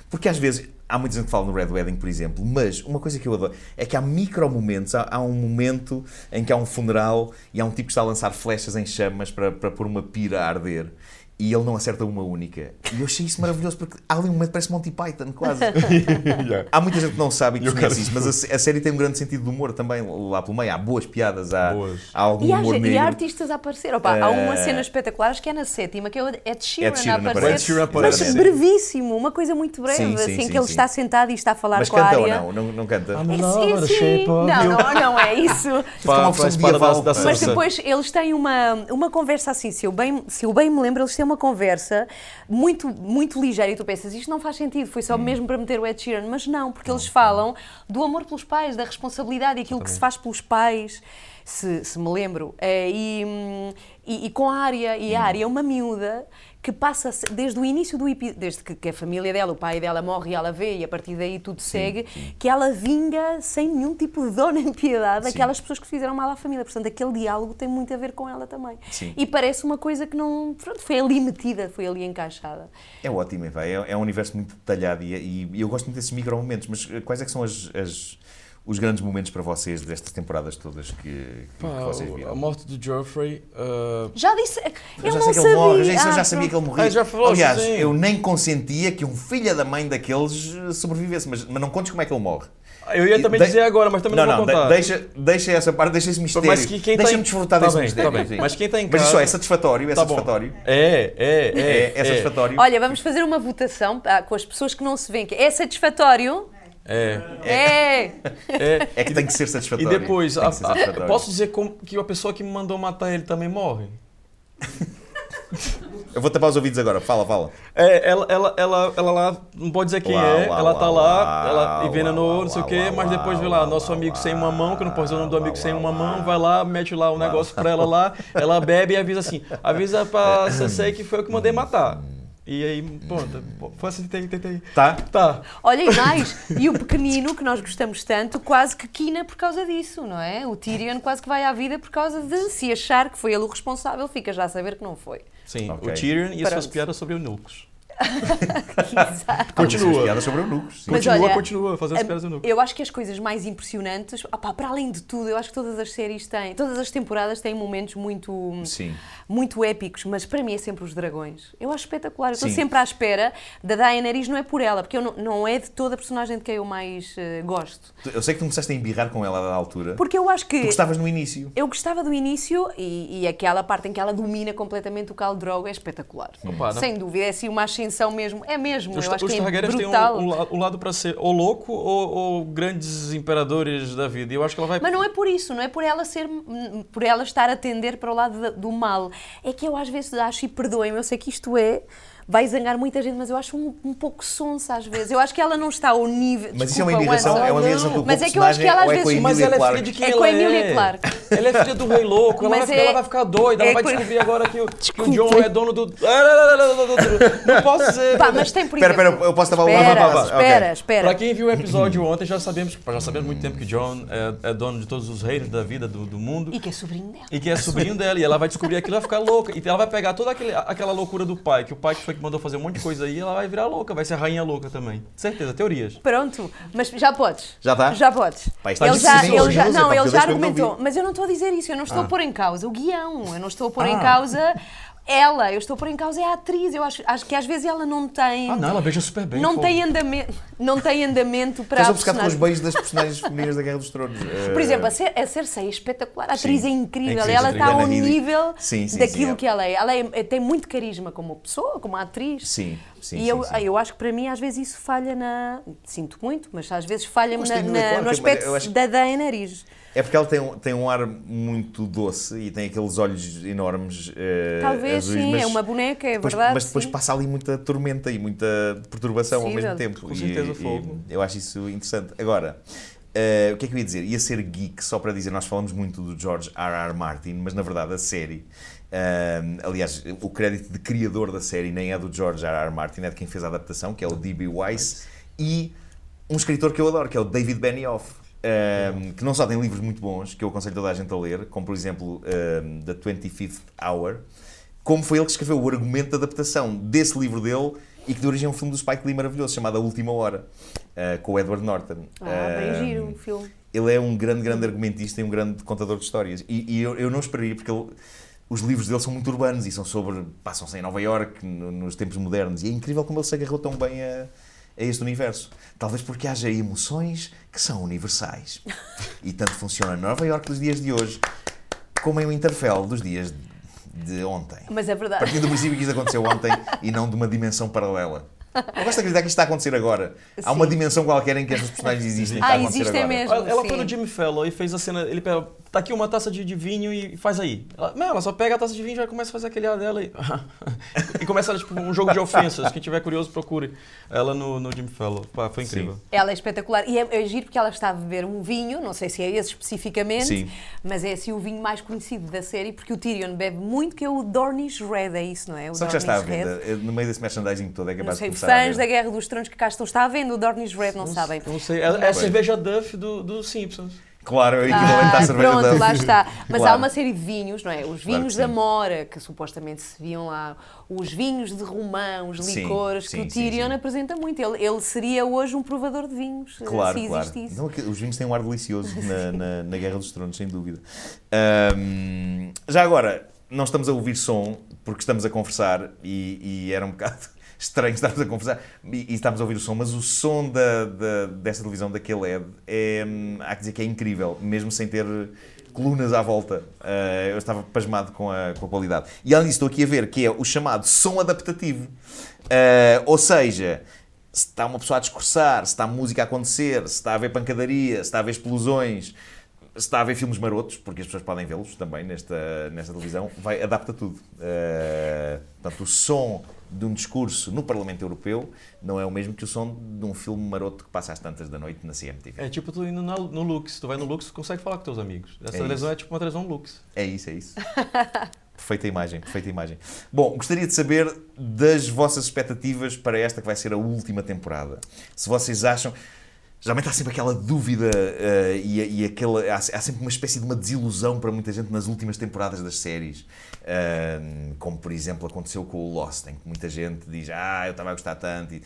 Porque às vezes. Há muita gente que fala no Red Wedding, por exemplo, mas uma coisa que eu adoro é que há micro-momentos. Há, há um momento em que há um funeral e há um tipo que está a lançar flechas em chamas para, para pôr uma pira a arder e ele não acerta uma única. E eu achei isso maravilhoso porque há ali um momento que parece Monty Python, quase. Há muita gente que não sabe e que conhece isso, mas a, a série tem um grande sentido de humor também lá pelo meio. Há boas piadas, há,
Boas.
há algum
E há,
humor
ge- e
negro.
há artistas a aparecer. Opa, Há uma
Eh,
cena espetacular, acho que é na sétima, que é o Ed Sheeran,
Ed Sheeran
a aparecer.
aparece.
Ed Sheeran
mas
aparece.
brevíssimo, uma coisa muito breve,
Sim, sim,
assim,
sim,
que ele está sentado e está a falar
Mas
com a
canta ou
área.
não? Não, não canta?
I'm
É, sim, Não, não, não é isso.
Uma
da- da
Mas depois eles têm uma, uma conversa assim, se eu, bem, se eu bem me lembro, eles têm uma conversa muito, muito ligeira e tu pensas, isto não faz sentido, foi
Hum.
só mesmo para meter o Ed Sheeran, mas não, porque eles falam do amor pelos pais, da responsabilidade e aquilo que se faz pelos pais, se, se me lembro, Eh, e, hum, e, e com a área, e a
Hum.
área é uma miúda que passa desde o início do episódio, desde que, que a família dela, o pai dela morre e ela vê e a partir daí tudo segue, que ela vinga sem nenhum tipo de dó nem piedade
Sim.
aquelas pessoas que fizeram mal à família. Portanto, aquele diálogo tem muito a ver com ela também.
Sim.
E parece uma coisa que não. Pronto, foi ali metida, foi ali encaixada.
É ótimo. É, é um universo muito detalhado e, e- eu gosto muito desses micro-momentos. Mas eh, quais é que são as- as- os grandes momentos para vocês destas temporadas todas que, que,
Pá,
que vocês
o- a
viram?
morte do Joffrey. uh,
Já disse. Eu,
Eu já
não
sei que
sabia.
ele morre, já, isso eu
Ah,
já sabia que ele morria.
Ah, já falou,
Aliás,
sim.
eu nem consentia que um filho da mãe daqueles eh, sobrevivesse, mas, mas não contes como é que ele morre.
eu ia também
De-
dizer agora, mas também não,
não,
vou
de-
contar.
deixa, deixa essa parte, deixa esse mistério.
Mas que quem tá
Deixa-me desfrutar
tá
desse
bem,
mistério.
tá bem. Mas quem tá em
Mas isso
casa-
é satisfatório, é
Tá
satisfatório.
É, é, é.
É, é satisfatório.
Olha, vamos fazer uma votação ah, com as pessoas que não se veem. que É satisfatório?
É.
É!
é.
É que tem que ser
E
satisfatório.
depois,
Tem
a- a- posso dizer como- que a pessoa que me mandou matar ele também morre?
Eu vou tapar os ouvidos agora, fala, fala.
É, ela, ela, ela, ela lá, não pode dizer quem
Lá,
é,
lá,
ela tá
lá,
ela envenenou, não sei o quê,
lá,
mas depois vê
lá,
lá, nosso
lá,
amigo
lá,
sem uma mão, que eu não posso dizer o nome do
lá,
amigo sem uma mão, vai lá, mete lá o negócio pra ela lá, ela bebe e avisa assim, avisa pra Sensei que foi eu que mandei matar. E aí, pronto, foi assim, tentei, tentei.
Tá?
Tá.
Olha, e mais, e o pequenino, que nós gostamos tanto, quase que quina por causa disso, não é? O Tyrion quase que vai à vida por causa de se achar que foi ele o responsável, fica já a saber que não foi.
Sim,
Ok.
o Tyrion e as suas piadas sobre eunucos.
Exato.
Continua.
Sobre eunucos. sim.
Mas
Continua,
olha,
continua, fazer as piadas eunucos.
Eu acho que as coisas mais impressionantes, opá, para além de tudo, eu acho que todas as séries têm, todas as temporadas têm momentos muito,
Sim.
muito épicos, mas para mim é sempre os dragões. Eu acho espetacular, eu estou sempre à espera da Daenerys, não é por ela, porque eu não, não é de toda a personagem de quem eu mais eh, gosto.
Eu sei que tu começaste a embirrar com ela à altura.
Porque eu acho que...
Tu gostavas no início.
Eu gostava do início e, e aquela parte em que ela domina completamente o Khal Drogo é espetacular.
Opa,
Sem dúvida, é assim uma ascensão ascensão mesmo. É mesmo,
Os,
eu acho
os
que é brutal.
um, um la- um lado para ser ou louco ou, ou grandes imperadores da vida. Eu acho que ela vai.
Mas não é por isso, não é por ela ser, por ela estar a tender para o lado do mal. É que eu às vezes acho, e perdoem-me, eu sei que isto é, vai zangar muita gente, mas eu acho um, um pouco sonsa às vezes. Eu acho que ela não está ao nível.
Mas isso é uma imigração, é uma imigração com o
Mas é que eu acho que ela às
é
vezes-
Mas
Emilia
ela é filha de quem
É
ela
com a
é?
Emilia Clarke.
Ela é filha do rei louco. Ela,
Mas
vai,
é-
ela vai ficar doida. Ela
é
vai
com-
descobrir agora que o, que o. John é dono do... Não posso dizer.
Pá, mas tem por
Espera,
exemplo.
espera, eu posso dar uma
Espera, espera, espera.
Pra quem viu o episódio ontem, já sabemos, já sabemos há muito tempo que John é, é dono de todos os reinos da vida, do, do mundo.
E que é sobrinho dela.
E que é sobrinho dela, e ela vai descobrir aquilo e vai ficar louca. E ela vai pegar toda aquele, aquela loucura do pai, que o pai que foi que mandou fazer um monte de coisa aí, ela vai virar louca, vai ser a rainha louca também. Certeza, teorias.
Pronto, mas já podes.
Já está?
Já podes.
Pá, isto
ele já, ele já, não, ele já argumentou. Mas eu não estou a dizer isso, eu não estou
Ah.
a pôr em causa o guião, eu não estou a pôr
Ah.
em causa ela, eu estou a pôr em causa é a atriz. Eu acho, acho que às vezes ela não tem.
Ah, não, ela beija super bem.
não tem andamento, não tem andamento para
Estás
a
obcecado com os beijos das personagens femininas da Guerra dos Tronos.
Por exemplo, a, Cer a Cersei é espetacular, a atriz
Sim,
é incrível,
é
ela está ao nível
Sim, sim,
daquilo
sim, é.
que ela é. Ela é- tem muito carisma como pessoa, como atriz.
Sim, sim,
e
sim,
eu,
sim.
eu acho que para mim às vezes isso falha na. Sinto muito, mas às vezes falha-me na- na- no aspecto
eu acho-
da Daenerys.
É porque ela tem um, tem um ar muito doce e tem aqueles olhos enormes. eh,
Talvez
azuis,
sim,
mas
é uma boneca, é
depois-
verdade.
Mas depois
sim.
passa ali muita tormenta e muita perturbação ao
Possível.
mesmo tempo.
Com
E-
certeza
e
fogo.
eu acho isso interessante. Agora, eh, o que é que eu ia dizer? Ia ser geek só para dizer, nós falamos muito do George R. R. Martin, mas na verdade a série. eh, aliás, o crédito de criador da série nem é do George R. R. Martin, é de quem fez a adaptação, que é o D.B. Weiss, e um escritor que eu adoro, que é o David Benioff. Um, que não só tem livros muito bons, que eu aconselho toda a gente a ler, como por exemplo um, The 25th Hour, como foi ele que escreveu o argumento de adaptação desse livro dele e que deu origem a um filme do Spike Lee maravilhoso chamado A Última Hora, uh, com o Edward Norton.
Ah, bem
Um,
giro o filme.
Ele é um grande, grande argumentista e um grande contador de histórias. E, e eu, eu não esperaria, porque ele- os livros dele são muito urbanos e são sobre. passam-se em Nova York nos tempos modernos. E é incrível como ele se agarrou tão bem a, a este universo. Talvez porque haja emoções que são universais. E tanto funciona em Nova York dos dias de hoje, como em Winterfell dos dias de ontem.
Mas é verdade.
Partindo do princípio que isto aconteceu ontem e não de uma dimensão paralela. Eu gosto de acreditar que isto está a acontecer agora. Há uma
Sim.
dimensão qualquer em que estas personagens existem. e
Ah,
está a acontecer
existem
agora.
mesmo.
Ela, ela
sim.
foi no Jimmy Fallon e fez a cena. Ele tá aqui uma taça de, de vinho e faz aí. Ela, não, ela só pega a taça de vinho e já começa a fazer aquele ar dela e. e começa tipo, um jogo de ofensas. Quem tiver curioso, procure ela no, no Jimmy Fallon. Pá, foi incrível.
Ela é espetacular. E é, é giro porque ela está a beber um vinho, não sei se é esse especificamente,
Sim.
mas é assim o vinho mais conhecido da série, porque o Tyrion bebe muito, que é o Dornish Red, é isso, não é? O
Só que já está à venda.
Red.
No meio desse merchandising todo é
Não
capaz
sei,
de
os
começar a
fãs da Guerra dos Tronos que cá estão, está à venda o Dornish Red, não sabem.
Não sei. É, é a cerveja Duff do, do Simpsons.
Claro, é o equivalente
Ah,
à cerveja
pronto,
da
lá está. Mas
Claro.
há uma série de vinhos, não é? Os
Claro
vinhos
que
da. Mora, que supostamente se viam lá, os vinhos de romã, os licores,
sim,
que o
sim,
Tyrion
sim.
apresenta muito. Ele, ele seria hoje um provador de vinhos, eh,
Claro,
se
claro.
existisse.
Não, os vinhos têm um ar delicioso na, na, na Guerra dos Tronos, sem dúvida. Ahm, já agora, não estamos a ouvir som porque estamos a conversar e, e era um bocado estranho estarmos a conversar e, e estamos a ouvir o som, mas o som da, da, desta televisão, daquele LED, é, hum, há que dizer que é incrível, mesmo sem ter colunas à volta. Ah, eu estava pasmado com a, com a qualidade. E além disso, estou aqui a ver que é o chamado som adaptativo. Ah, ou seja, se está uma pessoa a discursar, se está música a acontecer, se está a haver pancadaria, se está a haver explosões, se está a haver filmes marotos, porque as pessoas podem vê-los também nesta, nesta televisão, vai, adapta tudo. Uh, portanto, o som de um discurso no Parlamento Europeu não é o mesmo que o som de um filme maroto que passa às tantas da noite na CMTV.
É tipo tu indo na- no Lux. Tu vai no Lux, consegue falar com teus amigos. Essa
É
televisão
isso.
é tipo uma televisão Lux.
É isso, é isso. Perfeita imagem, perfeita imagem. Bom, gostaria de saber das vossas expectativas para esta que vai ser a última temporada. Se vocês acham. Geralmente há sempre aquela dúvida eh, e, e aquela, há, há sempre uma espécie de uma desilusão para muita gente nas últimas temporadas das séries. Ahm, como, por exemplo, aconteceu com o Lost, em que muita gente diz Ah, eu estava a gostar tanto. E-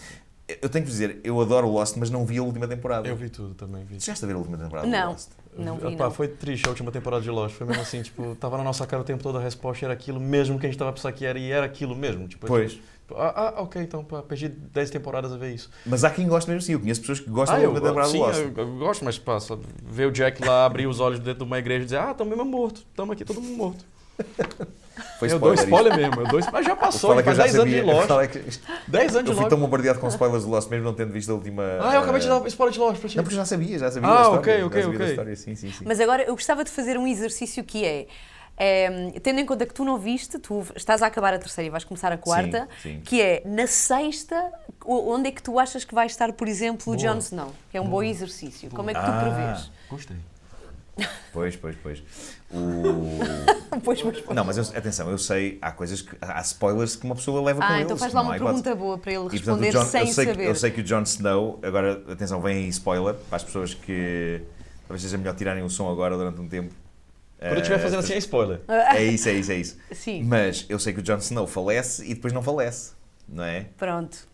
eu tenho que dizer, eu adoro o Lost, mas não vi a última temporada.
Eu vi tudo também. Vi.
Chegaste a ver a última temporada do
Não,
Lost?
não vi, não.
Foi triste a última temporada de Lost. Foi mesmo assim, tipo, tava na nossa cara o tempo todo a resposta era aquilo mesmo que a gente tava pensando que era e era aquilo mesmo. Tipo,
Pois.
tipo, ah, ah, ok, então pá, perdi 10 temporadas a ver isso.
Mas há quem goste mesmo assim. Eu conheço pessoas que gostam
Ah,
da
eu,
última temporada
sim,
do Lost.
eu, eu gosto, mas passa, ver o Jack lá abrir os olhos dentro de uma igreja e dizer, ah, estamos mesmo morto, estamos aqui todo mundo morto.
Foi
eu dou
spoiler.
spoiler mesmo, eu dou spoiler. Mas já passou,
Fala que eu
faz
já
10 anos de Lost.
Fala que-
10 anos de
Eu fui
Lost.
tão bombardeado com spoilers de Lost mesmo não tendo visto a última.
Ah, eu acabei de
eh,
dar spoiler de Lost pra ti.
Não, porque eu já sabia, já sabia
Ah,
da história.
ok, ok,
da
ok.
história, Sim, sim, sim.
Mas agora eu gostava de fazer um exercício que é. Eh, tendo em conta que tu não viste, tu estás a acabar a terceira e vais começar a quarta,
sim.
que é na sexta, o- onde é que tu achas que vai estar, por exemplo, o
Boa.
Jon Snow? Que é um bom exercício. Como é que tu
Ah.
prevês?
Gostei.
Pois, pois, pois. O...
Pois, pois, pois.
Não, mas eu- atenção, eu sei, há coisas que. Há spoilers que uma pessoa leva com
Ah,
eles.
então faz lá uma pergunta boa para ele
E, portanto,
responder
o Jon-
sem
eu, sei
saber.
que, eu sei que o Jon Snow, agora atenção, vem aí spoiler para as pessoas que talvez seja melhor tirarem o som agora durante um tempo.
Quando eu estiver fazendo assim é spoiler.
É isso, é isso, é isso.
Sim,
Mas eu sei que o Jon Snow falece e depois não falece, não é?
pronto.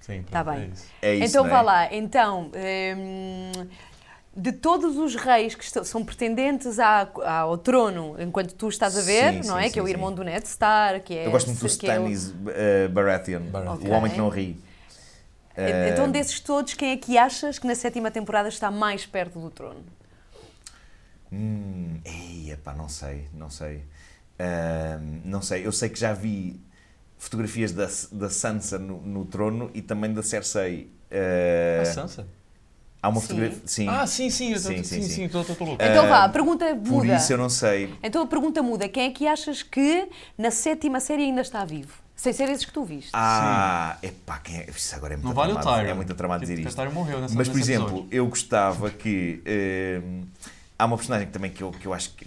Sim,
Tá
pronto,
bem.
é isso.
É isso.
então
não
vá
é?
lá. Então, hum, de todos os reis que estão- são pretendentes à- ao trono, enquanto tu estás a ver,
Sim,
não
sim,
é? que é o irmão
sim.
do Ned Stark, que é...
Eu gosto muito do
que é o-
Stannis eh, Baratheon,
Baratheon.
o homem que não ri.
Então,
Eh,
desses todos, quem é que achas que na sétima temporada está mais perto do trono?
Hum, ei, epá, não sei, não sei. Não sei, eu sei que já vi fotografias da, da Sansa no, no trono e também da Cersei. Ah,
A Sansa?
há uma
Sim.
fotografia. Sim.
Ah, sim, sim, eu tô-
Sim,
sim,
sim,
sim,
sim.
tô, tô, tô louco.
Então
Ah,
vá, a pergunta
Por
muda.
isso eu não sei.
Então a pergunta muda. Quem é que achas que na sétima série ainda está vivo? Sem ser esses que tu viste.
Ah, epá, quem é? Isso agora é muito
Não vale o
tramado,
Tyrion.
É muito tramado dizer isto.
O Tyrion morreu nessa
Mas, por exemplo,
episódio.
eu gostava que. hum, há uma personagem que também que eu, que eu acho que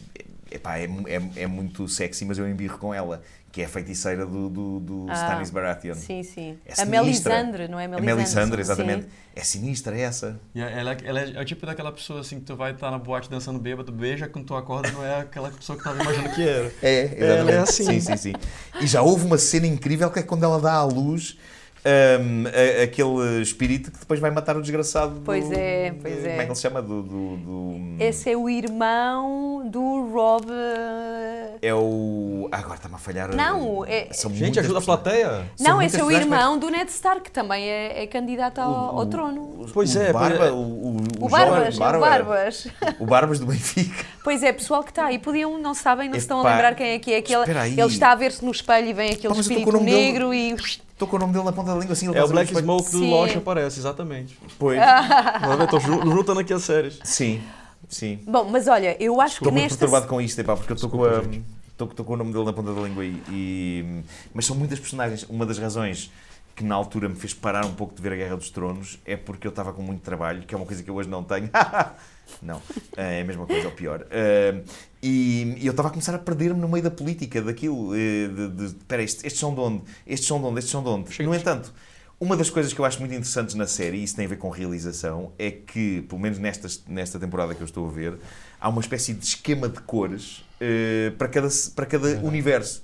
epá, é, é, é muito sexy, mas eu embirro com ela, que é a feiticeira do, do, do
Ah,
Stannis Baratheon.
Sim, sim.
É
a. Melisandre, não é
A
Melisandre?
Melisandre,
sim.
exatamente. É sinistra essa.
E ela, ela é, é o tipo daquela pessoa assim que tu vai estar na boate dançando bêbado, beija, quando tu acorda não é aquela pessoa que tava imaginando que era.
É,
Ela é assim.
Sim, sim, sim. E já houve uma cena incrível que é quando ela dá à luz hum, a- aquele espírito que depois vai matar o desgraçado. do-
Pois é, pois
de-
é.
Como é que ele se chama? Do. do, do-
Esse é o irmão do Rob. eh,
É o. Ah, agora está-me a falhar.
Não, é-
São
Gente, ajuda a
personagens.
plateia.
São
Não, esse é o
personagens, mas-
irmão do Ned Stark, que também é, é candidato ao, ao trono.
Pois
o
é,
Barba,
é.
o, o,
O Barbas, é o Barbas.
O Barbas do Benfica.
Pois é, pessoal que está aí, podiam, não sabem, não se estão a lembrar quem é que é aquele. Ele está a ver-se no espelho e vem aquele
Pá,
espírito
o nome dele.
negro e.
Estou com o nome dele na ponta da língua assim. ele
É o Black Smoke do
Sim.
Lost aparece, exatamente.
Pois.
Tô ju- juntando aqui as séries.
Sim, sim.
Bom, mas olha, eu acho
Estou
que
muito
nesta.
perturbado com isto, epá, porque eu estou com,
Desculpa,
a- estou- estou com o nome dele na ponta da língua e, e- Mas são muitas personagens. Uma das razões que na altura me fez parar um pouco de ver a Guerra dos Tronos é porque eu estava com muito trabalho, que é uma coisa que eu hoje não tenho. não, é a mesma coisa, ou pior. Ah, e, e eu estava a começar a perder-me no meio da política, daquilo. eh, De, de, espera, estes, estes são de onde? Estes são de onde? Estes são de onde? No entanto, uma das coisas que eu acho muito interessantes na série, e isso tem a ver com realização, é que, pelo menos nesta, nesta temporada que eu estou a ver, há uma espécie de esquema de cores eh, para cada, para cada universo.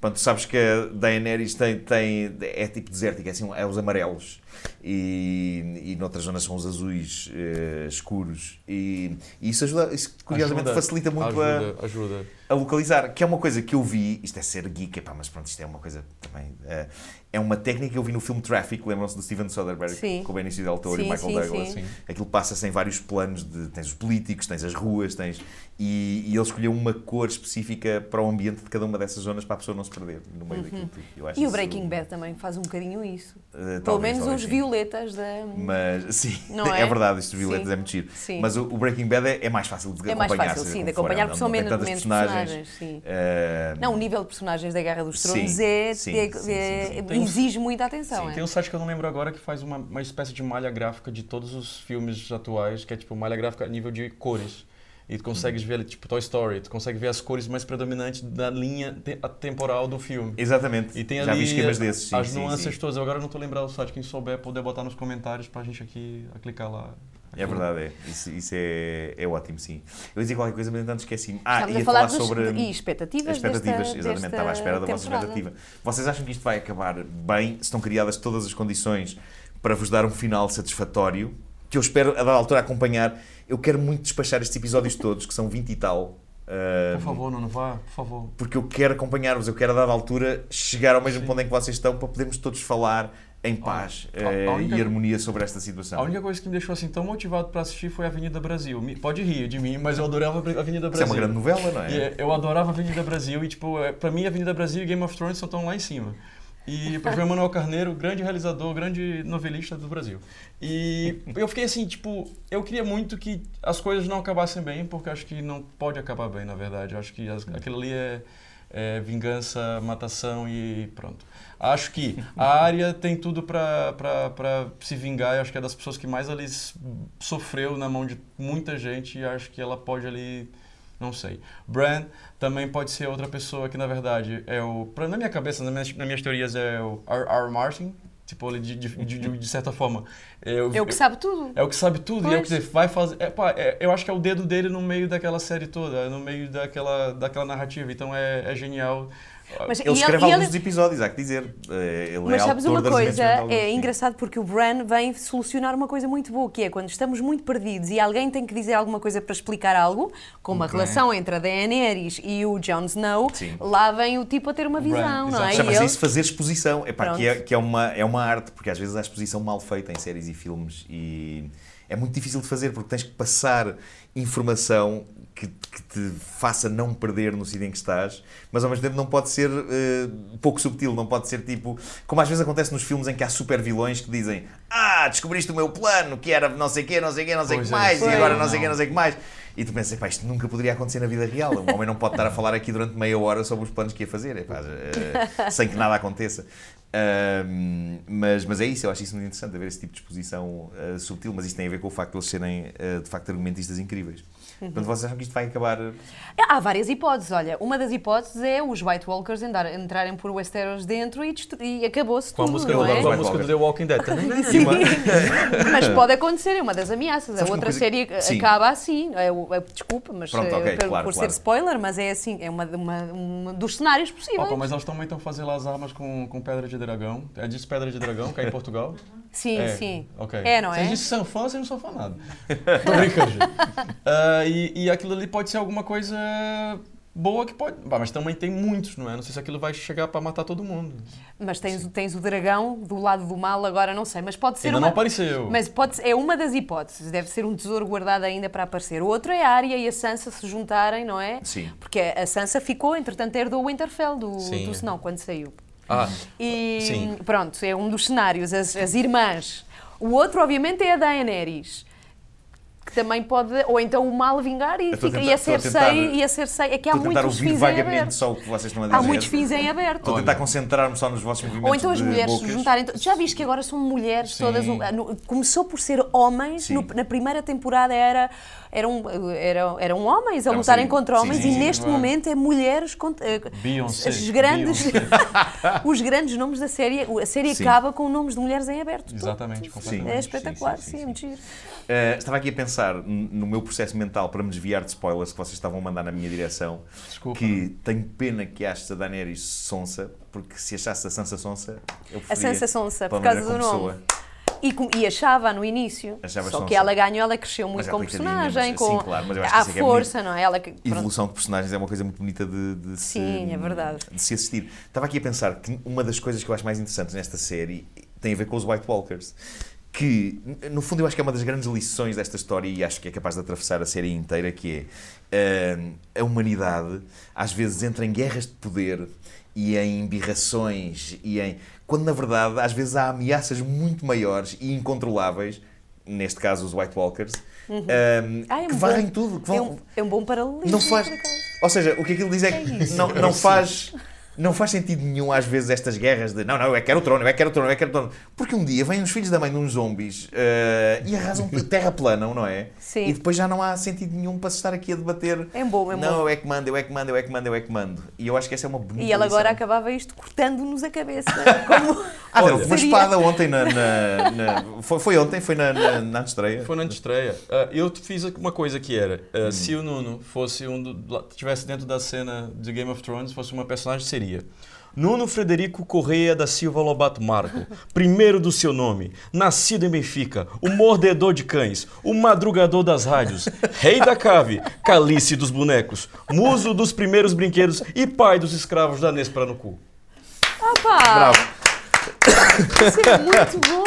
Pronto, sabes que a Daenerys tem, tem, é tipo desértica, é, assim, é os amarelos. E, e noutras zonas são os azuis eh, escuros. E, e isso ajuda, isso curiosamente
Ajuda,
facilita muito a,
ajuda, ajuda.
a localizar, que é uma coisa que eu vi, isto é ser geek, epá, mas pronto, isto é uma coisa também, eh, é uma técnica que eu vi no filme Traffic, lembram-se do Steven Soderbergh,
Sim.
com o Benicio Del Toro e
Sim,
o Michael
sim,
Douglas.
Sim.
Aquilo passa-se em vários planos, de, tens os políticos, tens as ruas, tens... E, e ele escolheu uma cor específica para o ambiente de cada uma dessas zonas para a pessoa não se perder no meio daquilo tudo. Eu acho
Uhum. E o
isso,
Breaking Bad também faz um bocadinho isso. Pelo
talvez,
menos
talvez
os
sim.
violetas da.
Mas, sim,
Não
é?
é?
verdade, isto de violetas
Sim.
é muito giro.
Sim.
Mas o, o Breaking Bad é, é mais fácil de
É mais
acompanhar.
fácil,
seja
sim, de acompanhar
não-
porque são menos, menos
personagens.
personagens. sim.
Eh,
Não, o nível de personagens da Guerra dos Tronos
Sim,
é,
sim,
é-
sim,
é-
sim, sim.
Um-
exige muita atenção. é?
Tem um site que eu não lembro agora que faz uma, uma espécie de malha gráfica de todos os filmes atuais, que é tipo malha gráfica a nível de cores. E tu consegues ver, tipo Toy Story, tu consegue ver as cores mais predominantes da linha te- a temporal do filme.
Exatamente.
E tem
Já
ali
vi esquemas desses. Sim,
as
sim,
nuances
sim.
todas. Agora eu não estou lembrando o site, quem souber poder botar nos comentários pra gente aqui a clicar lá.
É verdade, é. Isso, isso é, é ótimo, sim. Eu ia dizer qualquer coisa, mas entanto esqueci-me. Ah,
Estamos
ia
a falar
falar
dos,
sobre.
e expectativas,
expectativas,
desta,
exatamente,
desta
estava à espera da vossa
temporada.
expectativa. Vocês acham que isto vai acabar bem? Se estão criadas todas as condições para vos dar um final satisfatório? Que eu espero, a dada altura, acompanhar. Eu quero muito despachar estes episódios todos, que são 20 e tal. ah,
Por favor, não, não vá, por favor.
porque eu quero acompanhar-vos, eu quero a dada altura chegar ao mesmo ponto em que vocês estão para podermos todos falar em paz
a- a
eh,
única-
e harmonia sobre esta situação.
A única coisa que me deixou assim tão motivado pra assistir foi Avenida Brasil. Me- Pode rir de mim, mas eu adorava Avenida
Isso é
Brasil.
uma grande novela, não é?
E, é, eu adorava Avenida Brasil e, tipo, é, pra mim, Avenida Brasil e Game of Thrones estão lá em cima. E foi o Manuel Carneiro, grande realizador, grande novelista do Brasil. E eu fiquei assim, tipo, eu queria muito que as coisas não acabassem bem, porque acho que não pode acabar bem, na verdade. Eu acho que as- aquilo ali é, é vingança, matação e pronto. Acho que a área tem tudo pra se vingar. Eu acho que é das pessoas que mais ali sofreu na mão de muita gente e acho que ela pode ali não sei. Bran também pode ser outra pessoa que, na verdade, é o. pra- Na minha cabeça, nas minhas, nas minhas teorias, é o R. R. Martin. Tipo, ele, de, de, de, de- certa forma. eu-
É o que sabe tudo.
é o que sabe tudo e é o que
Pois.
vai fazer. é, pá, é, eu acho que é o dedo dele no meio daquela série toda, é no meio daquela, daquela narrativa. Então é, é genial.
Mas,
Ele escreve
e
alguns dos episódios, há que dizer. Eh, Ele
Mas
é
sabes uma coisa? É engraçado porque o Bran vem solucionar uma coisa muito boa, que é quando estamos muito perdidos e alguém tem que dizer alguma coisa para explicar algo, como a
Ok.
relação entre a Daenerys e o Jon Snow,
Sim.
lá vem o tipo a ter uma
O Bran,
visão, não é?
Chama-se
ele-
isso fazer exposição. Epá, que é, que é, uma, é uma arte, porque às vezes há exposição mal feita em séries e filmes e é muito difícil de fazer porque tens que passar informação que, que te faça não perder no sítio em que estás, mas ao mesmo tempo não pode ser eh, pouco subtil, não pode ser tipo. Como às vezes acontece nos filmes em que há super vilões que dizem Ah, descobriste o meu plano, que era não sei o quê, não sei o quê, não sei o que
é,
mais,
isso
e agora
não.
não sei o quê, não sei o que mais. E tu pensas, pá, isto nunca poderia acontecer na vida real. Um homem não pode estar a falar aqui durante meia hora sobre os planos que ia fazer, epá, eh, sem que nada aconteça. Ahm, mas, mas é isso, eu acho isso muito interessante, haver esse tipo de exposição eh, subtil, mas isto tem a ver com o facto de eles serem, de facto, argumentistas incríveis. Portanto, vocês acham que isto vai acabar...
Há várias hipóteses. Olha, uma das hipóteses é os White Walkers andar- entrarem por Westeros dentro e, destru- e acabou-se
Com a
tudo,
música,
não
com
é?
a
Vai,
música do The Walking Dead.
Sim. mas pode acontecer, é uma das ameaças.
Sabes
a
uma
outra
coisa-
série
Sim.
acaba assim. É, o- é- desculpa, mas
Pronto,
eh,
ok,
por,
claro,
por
claro.
ser spoiler, mas é assim, é uma, uma, um dos cenários possíveis.
Opa, mas elas também estão fazendo as armas com, com pedra de dragão. É disso pedra de dragão, que é em Portugal.
Sim,
é,
sim.
ok.
É, não
Vocês
é?
dizem que são fã, vocês não são fã nada. Tô brincando, gente. E, e aquilo ali pode ser alguma coisa boa que pode... Bah, mas também tem muitos, não é? Não sei se aquilo vai chegar para matar todo mundo.
Mas tens, o- tens o dragão do lado do mal, agora não sei, mas pode ser
Ainda
uma...
não apareceu.
Mas pode, é uma das hipóteses, deve ser um tesouro guardado ainda para aparecer. O outro é a Arya e a Sansa se juntarem, não é?
Sim.
Porque a Sansa ficou, entretanto, herdou o Winterfell do,
Sim.
do Senão, quando saiu.
Ah,
E
Sim.
pronto, é um dos cenários, as, as irmãs. O outro, obviamente, é a Daenerys. Que também pode. Ou então o mal vingar e, fica,
tentar-
e a Cersei.
tentar-
E a Cersei. É que há muitos fins em
vagamente
aberto.
só o que vocês estão a dizer.
Há muitos fins em aberto.
Estou a tentar concentrar-me só nos vossos movimentos
Ou então as mulheres se
bocas.
juntarem. Já viste que agora são mulheres
Sim.
todas. Começou por ser homens, no- na primeira temporada era, eram, eram, eram homens a
Não,
lutarem
sim.
contra homens
sim,
e
sim,
neste
é?
momento é mulheres contra. eh,
Beyoncé,
Os grandes, os grandes nomes da série. A série
Sim.
acaba com nomes de mulheres em aberto.
exatamente, completamente.
É espetacular,
Sim,
sim,
sim, sim,
é muito giro.
Uh, estava aqui a pensar no meu processo mental para me desviar de spoilers que vocês estavam a mandar na minha direção.
Desculpa.
Que tenho pena que aches a Daenerys sonsa, porque se achasse a Sansa sonsa, eu
A. Sansa Sonsa, por causa do
como
nome. E, com- e achava no início.
Achava
só que ela ganhou, ela cresceu muito
é
como personagem,
mas-
com
sim, claro, mas eu acho que
a
isso é que é
força, não é? Ela que.
Evolução de personagens é uma coisa muito bonita de, de se,
Sim, é verdade.
de se assistir. Estava aqui a pensar que uma das coisas que eu acho mais interessantes nesta série tem a ver com os White Walkers. Que, no fundo, eu acho que é uma das grandes lições desta história e acho que é capaz de atravessar a série inteira, que é hum, a humanidade às vezes entra em guerras de poder e em embirrações e em... Quando, na verdade, às vezes há ameaças muito maiores e incontroláveis, neste caso os White Walkers, hum,
Ah, é
que
um
varrem
bom-
tudo, que
É
vão,
um, é um bom paralelismo.
não faz. Ou seja, o que aquilo diz é que não, não faz. Não faz sentido nenhum, às vezes, estas guerras de não, não, eu é que quero o trono, eu é que quero o trono, eu é que quero o trono. Porque um dia vêm os filhos da mãe de uns zombies eh, e arrasam terra planam, não é?
Sim.
E depois já não há sentido nenhum para se estar aqui a debater.
É bom, é bom.
Não, eu é que mando, eu é que mando, eu é que mando, eu é que mando. E eu acho que essa é uma bonita
E ela agora
lição.
acabava isto cortando-nos a cabeça. Como...
Ah,
Olha,
deram uma espada ontem na. na- na- foi, foi ontem, foi na, na, na estreia.
Foi na estreia. Ah, eu fiz uma coisa que era,
Hum.
ah, se o Nuno fosse um do, tivesse dentro da cena de Game of Thrones, fosse uma personagem, seria Nuno Frederico Correia da Silva Lobato Marco, primeiro do seu nome, nascido em Benfica, o mordedor de cães, o madrugador das rádios, rei da cave, calice dos bonecos, muso dos primeiros brinquedos e pai dos escravos da Nespra no cu.
Opa!
Bravo.
Isso é muito bom.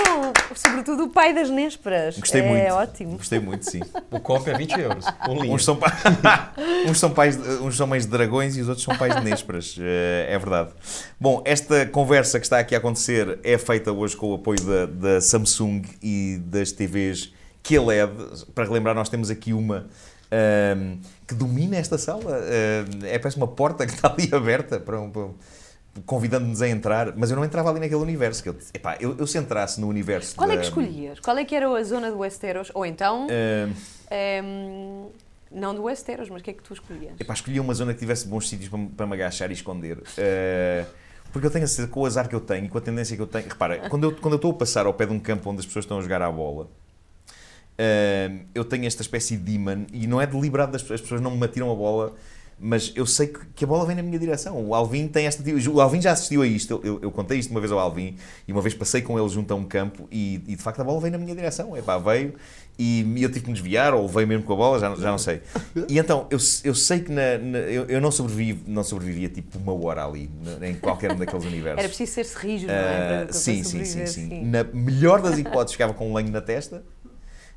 Sobretudo o pai das nésperas.
Gostei
é
muito.
ótimo.
Gostei muito, sim.
O copo é 20 euros.
Uns são, pa- uns, são pais, de- uns são mães de dragões e os outros são pais de nésperas. Eh, É verdade. Bom, esta conversa que está aqui a acontecer é feita hoje com o apoio da, da Samsung e das TVs QLED. Para relembrar, nós temos aqui uma ahm, que domina esta sala. É parece uma porta que está ali aberta para um. para um- Convidando-nos a entrar, mas eu não entrava ali naquele universo. Que eu, epá, eu, eu se entrasse no universo.
Qual é
da-
que escolhias? Qual é que era a zona do Westeros? Ou então,
ahm,
ehm, não do Westeros, mas o que é que tu escolhias?
Epá, escolhi uma zona que tivesse bons sítios para, me- para me agachar e esconder. Eh, porque eu tenho a certeza, com o azar que eu tenho e com a tendência que eu tenho. Repara, quando eu, quando eu estou a passar ao pé de um campo onde as pessoas estão a jogar à bola, eh, eu tenho esta espécie de demon e não é deliberado as pessoas não me atiram a bola. Mas eu sei que, que a bola vem na minha direção. O Alvin tem esta. O Alvin já assistiu a isto. Eu, eu- contei isto uma vez ao Alvin e uma vez passei com ele junto a um campo e, e de facto a bola veio na minha direção. Epá, veio e eu tive que me desviar ou veio mesmo com a bola, já, já não sei. E então eu, eu sei que na- na- eu, eu não, sobrevivi, não sobrevivia tipo uma hora ali, em qualquer um daqueles universos.
Era preciso ser-se rijo, não é?
Ah, sim, sim, sim,
sobreviver,
sim. Na melhor das hipóteses ficava com um lenho na testa,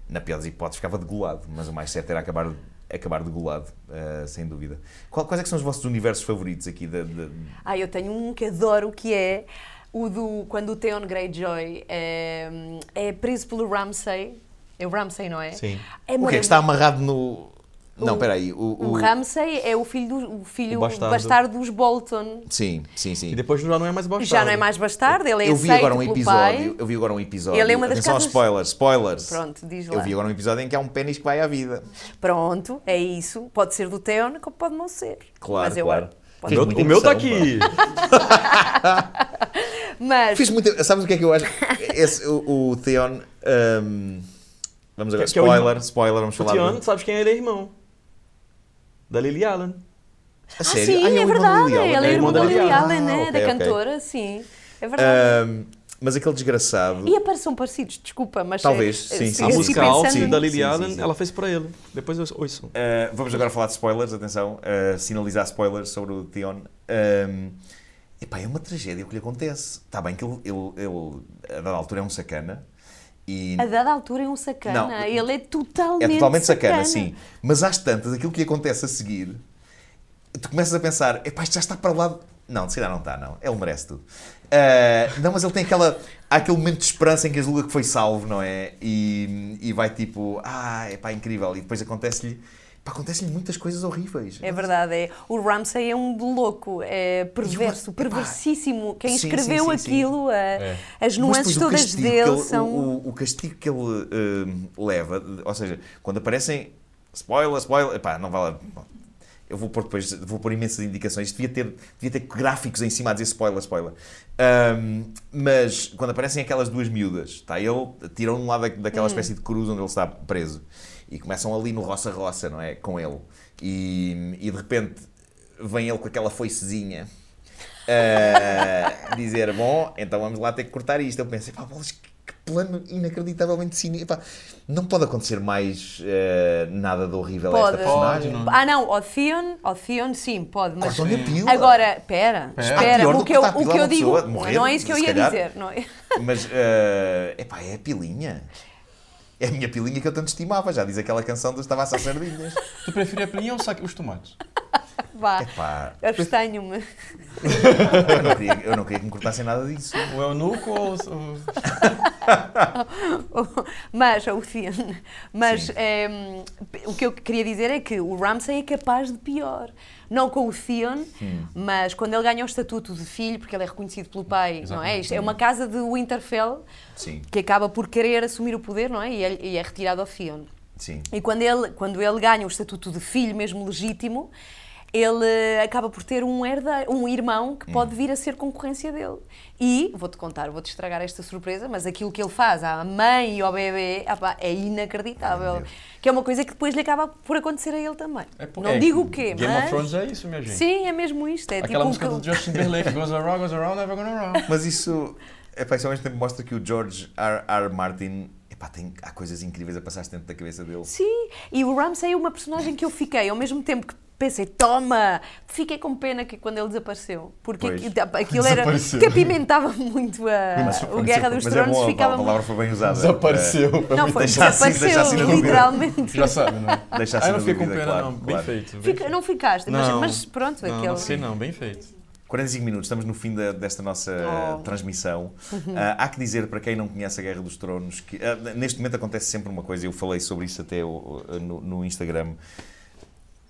na pior das hipóteses ficava degolado, mas o mais certo era acabar, acabar degolado, ah, sem dúvida. Qual- quais é que são os vossos universos favoritos aqui? Da, da-
Ah, eu tenho um que adoro, que é o do quando o Theon Greyjoy é, é preso pelo Ramsay. É o Ramsay, não é?
Sim.
É
o que é que está amarrado no... Não,
O-
espera aí. O,
O
o-
Ramsay é o filho, do, o filho
O bastardo.
bastardo. dos Bolton.
Sim, sim, sim.
E depois já não é mais bastardo.
Já não é mais bastardo, ele é
eu vi agora um episódio,
pai.
eu vi agora um episódio.
Ele é uma das
Atenção
casas-
spoilers, spoilers.
Pronto, diz lá.
Eu vi agora um episódio em que há um pênis que vai à vida.
Pronto, é isso. Pode ser do Theon, como pode não ser.
Claro,
Mas eu
claro.
O
pode
o meu tá
impressão,
aqui.
Mas
Fiz muito. Sabes o que é que eu acho? Esse, o, o Theon. hum, vamos agora.
Que- que é o
spoiler, spoiler, vamos
O
falar.
Tiano,
do-
sabes quem ele é irmão? Da Lily Allen.
A
Ah,
sério?
sim,
Ah,
é,
da
verdade.
Lily Allen.
Ele é
É
irmão da Lily
Lily
Allen,
Ah,
né?
ok,
da cantora, sim. É verdade.
Hum, mas aquele desgraçado.
E apare- são parecidos, desculpa, mas.
Talvez,
é-
sim,
é-
sim.
A música da Lily
sim,
Allen,
sim.
ela fez para ele. Depois eu ouço.
Uh, vamos agora falar de spoilers, atenção, uh, sinalizar spoilers sobre o Theon. Um, epá, é uma tragédia o que lhe acontece. Está bem que ele, ele, ele, a dada altura, é um sacana. E
A dada altura é um sacana.
Não,
ele é totalmente.
é totalmente sacana, sim. Mas às tantas, aquilo que lhe acontece a seguir, tu começas a pensar, epá, isto já está para lá. de-" Não, de se calhar não está, não. Ele merece tudo. Uh, não, mas ele tem aquela. Há aquele momento de esperança em que julga que foi salvo, não é? E, e vai tipo, ah, é pá, incrível. E depois acontece-lhe. Pá, Acontecem-lhe muitas coisas horríveis.
É verdade, é. O Ramsay é um louco, é perverso,
uma- epá,
perversíssimo. Quem
sim,
escreveu
sim, sim, sim.
aquilo, a-
É.
as nuances todas
castigo
dele
ele-
são.
O, o castigo que ele hum, leva, ou seja, quando aparecem. Spoiler, spoiler. Epá, não vale. bom, Eu vou pôr depois, vou pôr imensas indicações. Devia ter, devia ter gráficos em cima a dizer spoiler, spoiler. Hum, mas quando aparecem aquelas duas miúdas, está ele, tiram um lado da- daquela espécie de cruz onde ele está preso e começam ali no roça-roça, não é? Com ele. E, e de repente vem ele com aquela foicezinha a dizer: Bom, então vamos lá ter que cortar isto. Eu pensei: pá, bolas, que, plano inacreditavelmente cínico. Epá, não pode acontecer mais eh, nada de horrível a
Pode.
esta personagem.
Pode,
Ah, não, ao Theon, sim, pode, mas.
Cortam-lhe a pílula.
Agora, pera,
Ah,
espera, o
que
eu,
a
o que
a
eu digo.
morrer,
não é isso que eu ia
calhar.
dizer. Não é?
Mas, eh, epá, é a pilinha. É a minha pilinha que eu tanto estimava. Já diz aquela canção do Estava a sardinhas.
Tu preferia a pelinha ou os tomates?
Vá,
Epá,
abstenho-me.
eu não, queria, eu não queria que me cortassem nada disso.
O eunuco ou... o-
mas, o Theon, mas
Sim.
ehm, o que eu queria dizer é que o Ramsay é capaz de pior. Não com o Theon,
Hum.
mas quando ele ganha o estatuto de filho, porque ele é reconhecido pelo pai, não é? Isto é uma casa de Winterfell
Sim,
que acaba por querer assumir o poder, não é? E é, e é retirado ao Theon.
sim.
E quando ele, quando ele ganha o estatuto de filho mesmo legítimo, ele acaba por ter um herdeiro, um irmão que
Hum.
pode vir a ser concorrência dele. E, vou-te contar, vou-te estragar esta surpresa, mas aquilo que ele faz à mãe e ao bebê ah pá, é inacreditável. Que é uma coisa que depois lhe acaba por acontecer a ele também.
É
Não
é,
digo o quê,
Game
mas...
of Thrones é isso, minha gente.
Sim, é mesmo isto. É
Aquela
tipo
música
que-
do Justin Timberlake, goes around, goes around, never gonna around.
Mas isso, epá, isso ao mesmo tempo mostra que o George R. R. Martin, epá, tem, há coisas incríveis a passar-se dentro da cabeça dele.
Sim, e o Ramsay é uma personagem que eu fiquei, ao mesmo tempo que pensei, toma! Fiquei com pena que quando ele desapareceu, porque
Pois.
aqui- aquilo era que apimentava muito a, o Guerra dos
mas
Tronos,
é
ficava
a palavra foi bem usada.
Desapareceu.
Não, foi,
Deixa assim-
desapareceu,
assim
literalmente.
Já sabe, não é?
Deixa
Ah,
assim
eu não fiquei com pena,
claro,
não. Bem
claro.
feito. bem
Fica-
feito.
não ficaste, mas,
Não.
mas pronto,
Não,
aquele.
não sei não, bem feito.
45 minutos, estamos no fim da- desta nossa
Oh.
uh, transmissão. Ah, há que dizer, para quem não conhece a Guerra dos Tronos, que ah, neste momento acontece sempre uma coisa, eu falei sobre isso até o- no, no Instagram.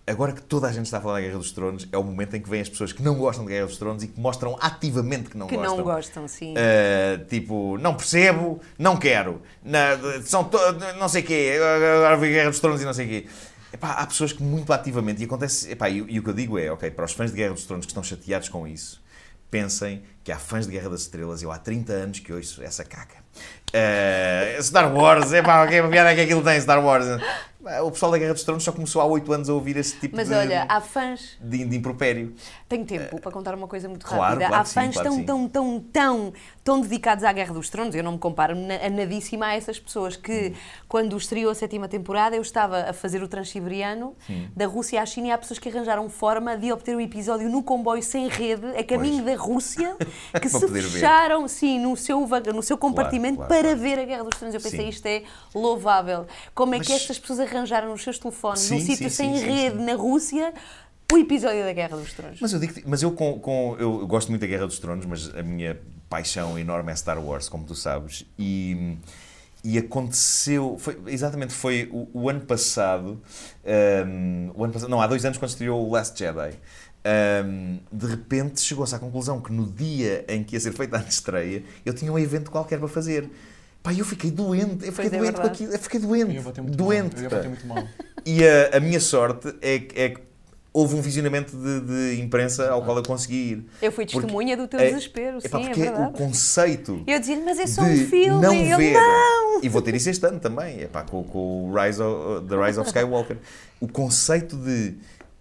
Agora que toda a gente está a falar da Guerra dos Tronos, é o momento em que vêm as pessoas que não gostam da Guerra dos Tronos e que mostram ativamente que não
Que
gostam.
não gostam, sim.
Uh, tipo, não percebo, não quero. São to- não sei o quê, agora vi Guerra dos Tronos e não sei o quê. Epá, há pessoas que muito ativamente, e acontece, epá, e, e o que eu digo é, ok, para os fãs de Guerra dos Tronos que estão chateados com isso, pensem que há fãs de Guerra das Estrelas, eu há 30 anos que ouço essa caca. Uh, Star Wars, epá, que piada é que aquilo tem, Star Wars. O pessoal da Guerra dos Tronos só começou há 8 anos a ouvir esse tipo
Mas
de,
olha, há fãs.
de, de impropério.
Tenho tempo para contar uma coisa muito
Claro,
rápida.
claro
há
que sim,
fãs
claro que
tão, tão, tão, tão, tão dedicados à Guerra dos Tronos. Eu não me comparo a nadíssima a essas pessoas que,
Hum.
quando estreou a sétima temporada, eu estava a fazer o transiberiano da Rússia à China e há pessoas que arranjaram forma de obter o episódio no comboio sem rede, a caminho da Rússia, que se
poder ver.
fecharam, sim, no seu, no seu compartimento para ver a Guerra dos Tronos. Eu pensei,
Sim.
isto é louvável. Como é que
Mas-
estas pessoas arranjaram os seus telefones
Sim,
num
sim,
sítio
sim,
sem rede na Rússia? O episódio da Guerra dos Tronos.
Mas eu digo, mas eu com, com- eu gosto muito da Guerra dos Tronos, mas a minha paixão enorme é Star Wars, como tu sabes, e, e aconteceu, foi, exatamente foi o, o ano passado, hum, o ano passado, não, há dois anos quando estreou o Last Jedi. hum, de repente chegou-se à conclusão que no dia em que ia ser feita a estreia eu tinha um evento qualquer para fazer. Pá, eu fiquei doente, eu fiquei
Pois é
doente com
verdade.
aquilo, eu fiquei
Eu
doente,
ia bater muito
doente.
mal. Eu ia muito mal.
E a, a minha sorte é, que- é que houve um visionamento de, de imprensa ao qual eu consegui ir.
Eu fui
Porque-
testemunha do teu
é-
desespero,
Epá,
sim, é
porque o
verdade.
conceito
Eu dizia-lhe, mas é só um filme.
não
e ele,
ver,
não!
e vou ter isso este ano também, epá, com, com o Rise of, The Rise of Skywalker, o conceito de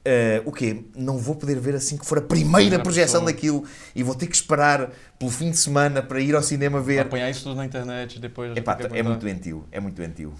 eh, o quê? Não vou poder ver assim que for a primeira projeção
pessoa.
daquilo e vou ter que esperar pelo fim de semana para ir ao cinema ver.
Apanhar isso tudo na internet depois.
Epá, é muito doentio, é muito doentio.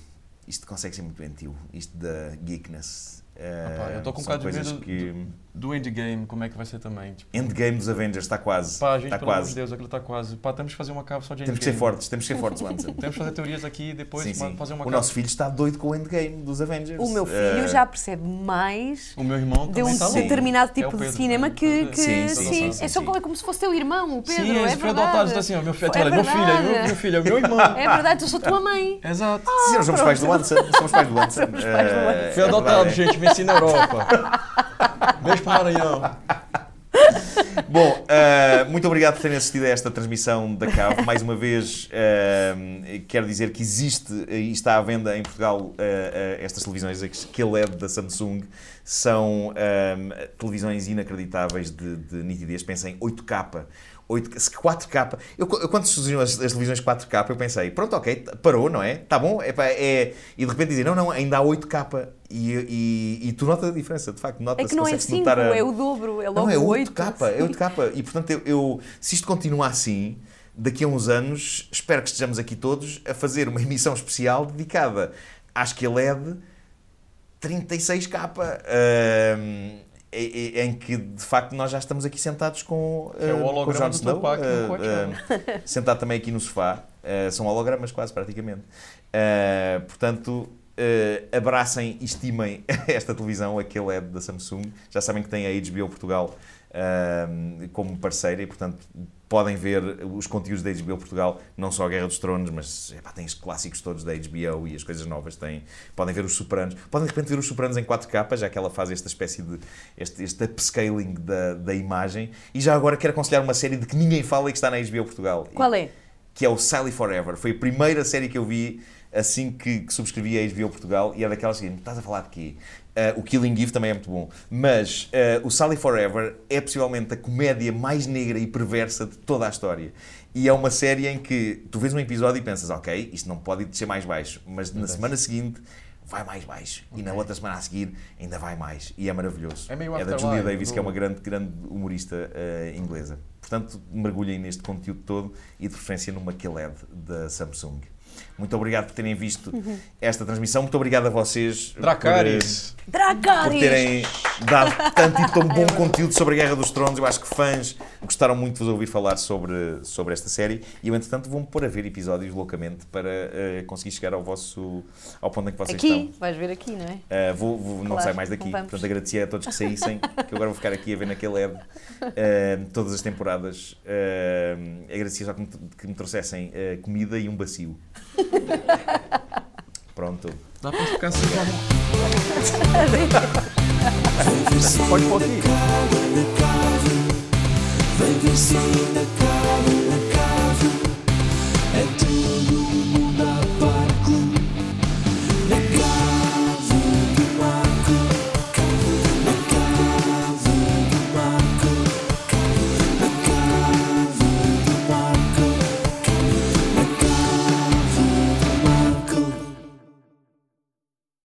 Isto consegue ser muito doentio, isto da geekness. eh,
Ah, pá, eu tô com um
são
bocado de
coisas
medo
que...
Do endgame, como é que vai ser também? Tipo,
Endgame dos Avengers está quase.
pá, gente,
está
pelo amor
quase.
de Deus, aquilo está quase. Pá, temos que fazer uma capa só de endgame.
Temos que ser fortes, temos que ser fortes, Lanza.
Temos que fazer teorias aqui e depois
Sim, sim.
fazer uma
O nosso filho está doido com o Endgame dos Avengers.
O meu
Eh,
filho já percebe mais
O meu irmão
de um determinado
É
tipo
o
de
Pedro,
cinema
né?
que, que
Sim,
sim,
sim, sim,
é, só,
sim.
como- é como se fosse teu irmão, o Pedro,
Sim,
é
foi
verdade.
adotado assim, ó, meu filho,
É
olha, meu filho, é
verdade.
meu, meu filho, é o meu irmão.
É verdade, eu sou tua mãe.
Exato.
Sim, nós somos pais do Lanza. Somos pais do Lanza.
Somos pais do Lanza.
Eh,
Fui
é
adotado,
verdade.
gente, venci na Europa. Beijo pro Maranhão.
Bom, eh, muito obrigado por terem assistido a esta transmissão da CAV. Mais uma vez, eh, quero dizer que existe e está à venda em Portugal eh, estas televisões, as QLED da Samsung. São televisões inacreditáveis de, de nitidez. Pensem 8K. 8K, 4K. Eu, eu, quando surgiram as, as televisões 4K, eu pensei, pronto, ok, parou, não é? Está bom? Epá, é, e de repente dizem, não, não, ainda há 8K. E, e, e tu notas a diferença, de facto, notas
É que não é 5, é o dobro, é logo
não, é
8.
8K, é 8K. E portanto, eu, eu- se isto continua assim, daqui a uns anos, espero que estejamos aqui todos a fazer uma emissão especial dedicada às QLED 36K. ahm, em- em que de facto nós já estamos aqui sentados com,
Que é o
ah, com
holograma
Jon
do
Snow,
Tupac
ah, sentado também aqui no sofá. São hologramas quase, praticamente. Portanto, ah, abracem e estimem esta televisão, a QLED da Samsung. Já sabem que tem a HBO Portugal ah, como parceira e, portanto, podem ver os conteúdos da HBO Portugal, não só a Guerra dos Tronos, mas epá, tem os clássicos todos da HBO e as coisas novas têm. Podem ver os Sopranos. Podem de repente ver os Sopranos em 4K, já que ela faz esta espécie de este, este upscaling da, da imagem. E já agora quero aconselhar uma série de que ninguém fala e que está na HBO Portugal.
Qual é?
Que é o Sally Forever. Foi a primeira série que eu vi assim que, que subscrevi a HBO Portugal e é daquelas que estás a falar de quê? Uh, o Killing Eve também é muito bom. Mas uh, o Sally Forever é possivelmente a comédia mais negra e perversa de toda a história. E é uma série em que tu vês um episódio e pensas, ok, isto não pode descer mais baixo. Mas na semana seguinte vai mais baixo. E na outra semana a seguir ainda vai mais. E é maravilhoso.
É meio
da
Afterlife,
Julia Davis, que é uma grande, grande humorista uh, inglesa. Portanto, mergulhem neste conteúdo todo e de preferência numa QLED da Samsung. Muito obrigado por terem visto esta transmissão. Muito obrigado a vocês por,
Dracarys.
por
Dracarys!
terem dado tanto e tão bom conteúdo sobre a Guerra dos Tronos. Eu acho que fãs gostaram muito de vos ouvir falar sobre, sobre esta série e eu, entretanto, vou-me pôr a ver episódios loucamente para eh, conseguir chegar ao vosso ao ponto em que vocês
Aqui,
estão.
vais ver aqui, não é?
Uh, vou, vou- não
Claro,
sai mais daqui,
não vamos.
portanto agradecia a todos que saíssem, que eu agora vou ficar aqui a ver naquele LED uh, todas as temporadas. Uh, agradecia só que me, que me trouxessem uh, comida e um bacio. Pronto.
Dá pra ficar assim. Pode pôr aqui.